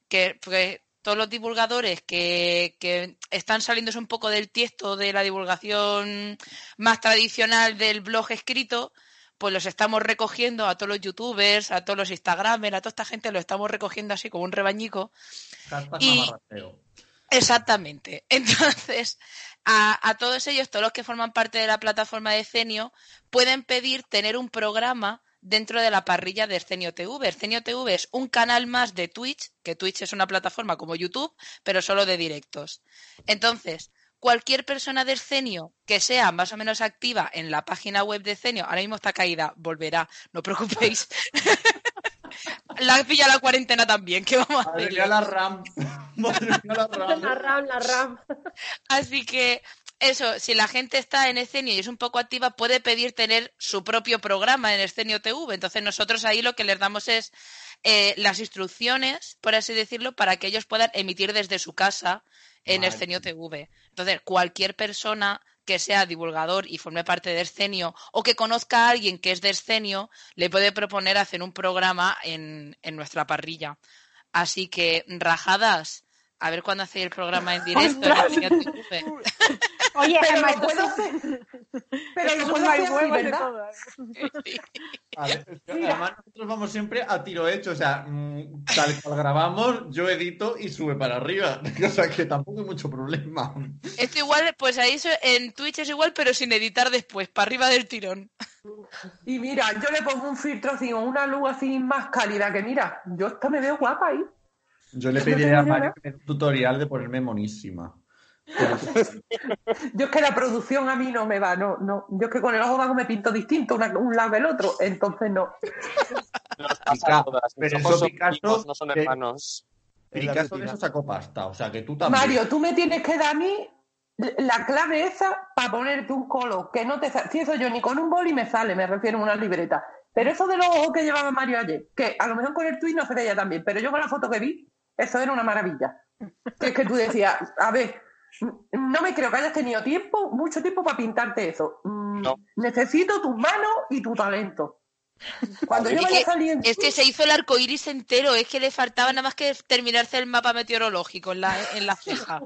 Que, pues, todos los divulgadores que, que están saliéndose un poco del tiesto de la divulgación más tradicional del blog escrito, pues los estamos recogiendo a todos los youtubers, a todos los instagramers, a toda esta gente, lo estamos recogiendo así como un rebañico. Y-. Exactamente. Entonces, a, a todos ellos, todos los que forman parte de la plataforma de Cenio, pueden pedir tener un programa dentro de la parrilla de Escenio TV. Escenio TV es un canal más de Twitch, que Twitch es una plataforma como YouTube, pero solo de directos. Entonces, cualquier persona de Escenio que sea más o menos activa en la página web de Escenio, ahora mismo está caída, volverá, no os preocupéis. la pilla la cuarentena también, ¿qué vamos a Madre hacer? mía, la RAM. Madre mía, la RAM. La RAM, la RAM. Así que eso, si la gente está en Escenio y es un poco activa, puede pedir tener su propio programa en Escenio TV. Entonces nosotros ahí lo que les damos es eh, las instrucciones, por así decirlo, para que ellos puedan emitir desde su casa en Vale. Escenio TV. Entonces, cualquier persona que sea divulgador y forme parte de Escenio o que conozca a alguien que es de Escenio, le puede proponer hacer un programa en, en nuestra parrilla. Así que, rajadas, a ver cuándo hacéis el programa en directo en Escenio TV. Oye, Pero lo puedo hacer. Pero puedo no hay hacer así, ¿verdad? todas. A ver, además nosotros vamos siempre a tiro hecho, o sea, mm, tal cual grabamos, yo edito y sube para arriba. O sea que tampoco hay mucho problema. Esto igual, pues ahí en Twitch es igual, pero sin editar después, para arriba del tirón. Y mira, yo le pongo un filtro así, o una luz así más cálida, que mira, yo esto me veo guapa ahí. Yo le No pediré a. Mario que me dé un tutorial de ponerme monísima. Yo es que la producción a mí no me va, no, no. Yo es que con el ojo vago me pinto distinto una- un lado del otro, entonces no. Nos pasa a todas. Mis Pero eso Picasso, primos, no son que- hermanos. Picasso de eso sacó pasta, o sea que tú también. Mario, tú me tienes que dar a mí la clave esa para ponerte un color, que no te Si eso yo ni con un boli me sale, me refiero a una libreta. Pero eso de los ojos que llevaba Mario ayer, que a lo mejor con el tweet no se veía tan bien, pero yo con la foto que vi, eso era una maravilla. Que es que tú decías, a ver, no me creo que hayas tenido tiempo, mucho tiempo para pintarte eso. Mm, Necesito tus manos y tu talento. Cuando yo Es vaya en es que se hizo el arco iris entero, es que le faltaba nada más que terminarse el mapa meteorológico en la, en la ceja.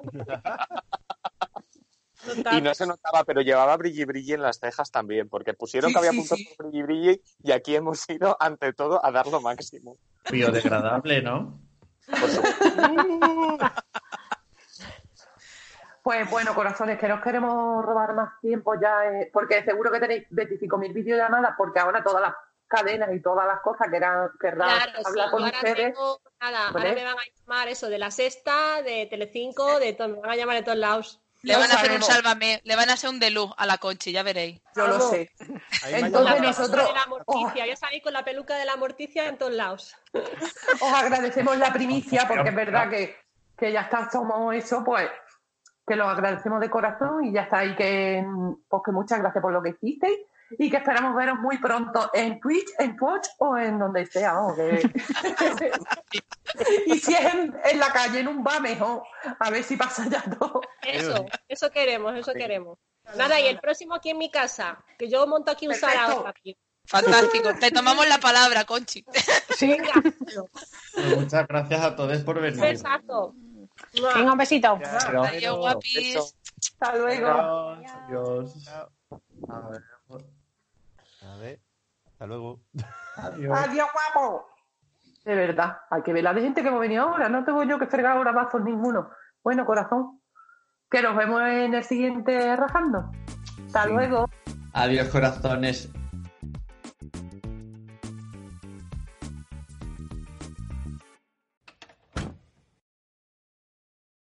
Y no se notaba, pero llevaba brilli brilli en las cejas también, porque pusieron Sí, que había sí, puntos sí. brilli brilli y aquí hemos ido, ante todo, a dar lo máximo. Biodegradable, ¿no? Pues bueno, corazones, que no os queremos robar más tiempo ya, eh, porque seguro que tenéis 25.000 videollamadas, porque ahora todas las cadenas y todas las cosas que eran querrán Claro, sí, hablar yo con ahora ustedes. tengo- nada, ¿Vale? ahora me van a llamar eso de la sexta, de Telecinco, de todo, me van a llamar de todos lados. Le van a hacer un sálvame, le van a hacer un deluz a la Conchi, ya veréis. Yo lo sé. La Entonces peluca nosotros de la morticia, yo salí con la peluca de la morticia en todos lados. os agradecemos la primicia, porque es verdad que, que ya está, somos eso, pues que lo agradecemos de corazón y ya está. Y que, pues que muchas gracias por lo que hicisteis y que esperamos veros muy pronto en Twitch, en Twitch o en donde sea. vamos, que- y si es en, en la calle, en un bar, mejor. A ver si pasa ya todo. Eso, eso queremos, eso queremos. Nada, y el próximo aquí en mi casa, que yo monto aquí un sarao aquí. Fantástico, te tomamos la palabra, Conchi. Pues muchas gracias a todos por venir. besazo. Venga, un besito. Adiós, guapis. Hasta luego. Adiós. A ver. A ver, hasta luego. Adiós. Adiós, guapo. De verdad, hay que ver la de gente que hemos venido ahora. No tengo yo que fregar ahora bazos ninguno. Bueno, corazón, que nos vemos en el siguiente rajando. Hasta luego. Adiós, corazones.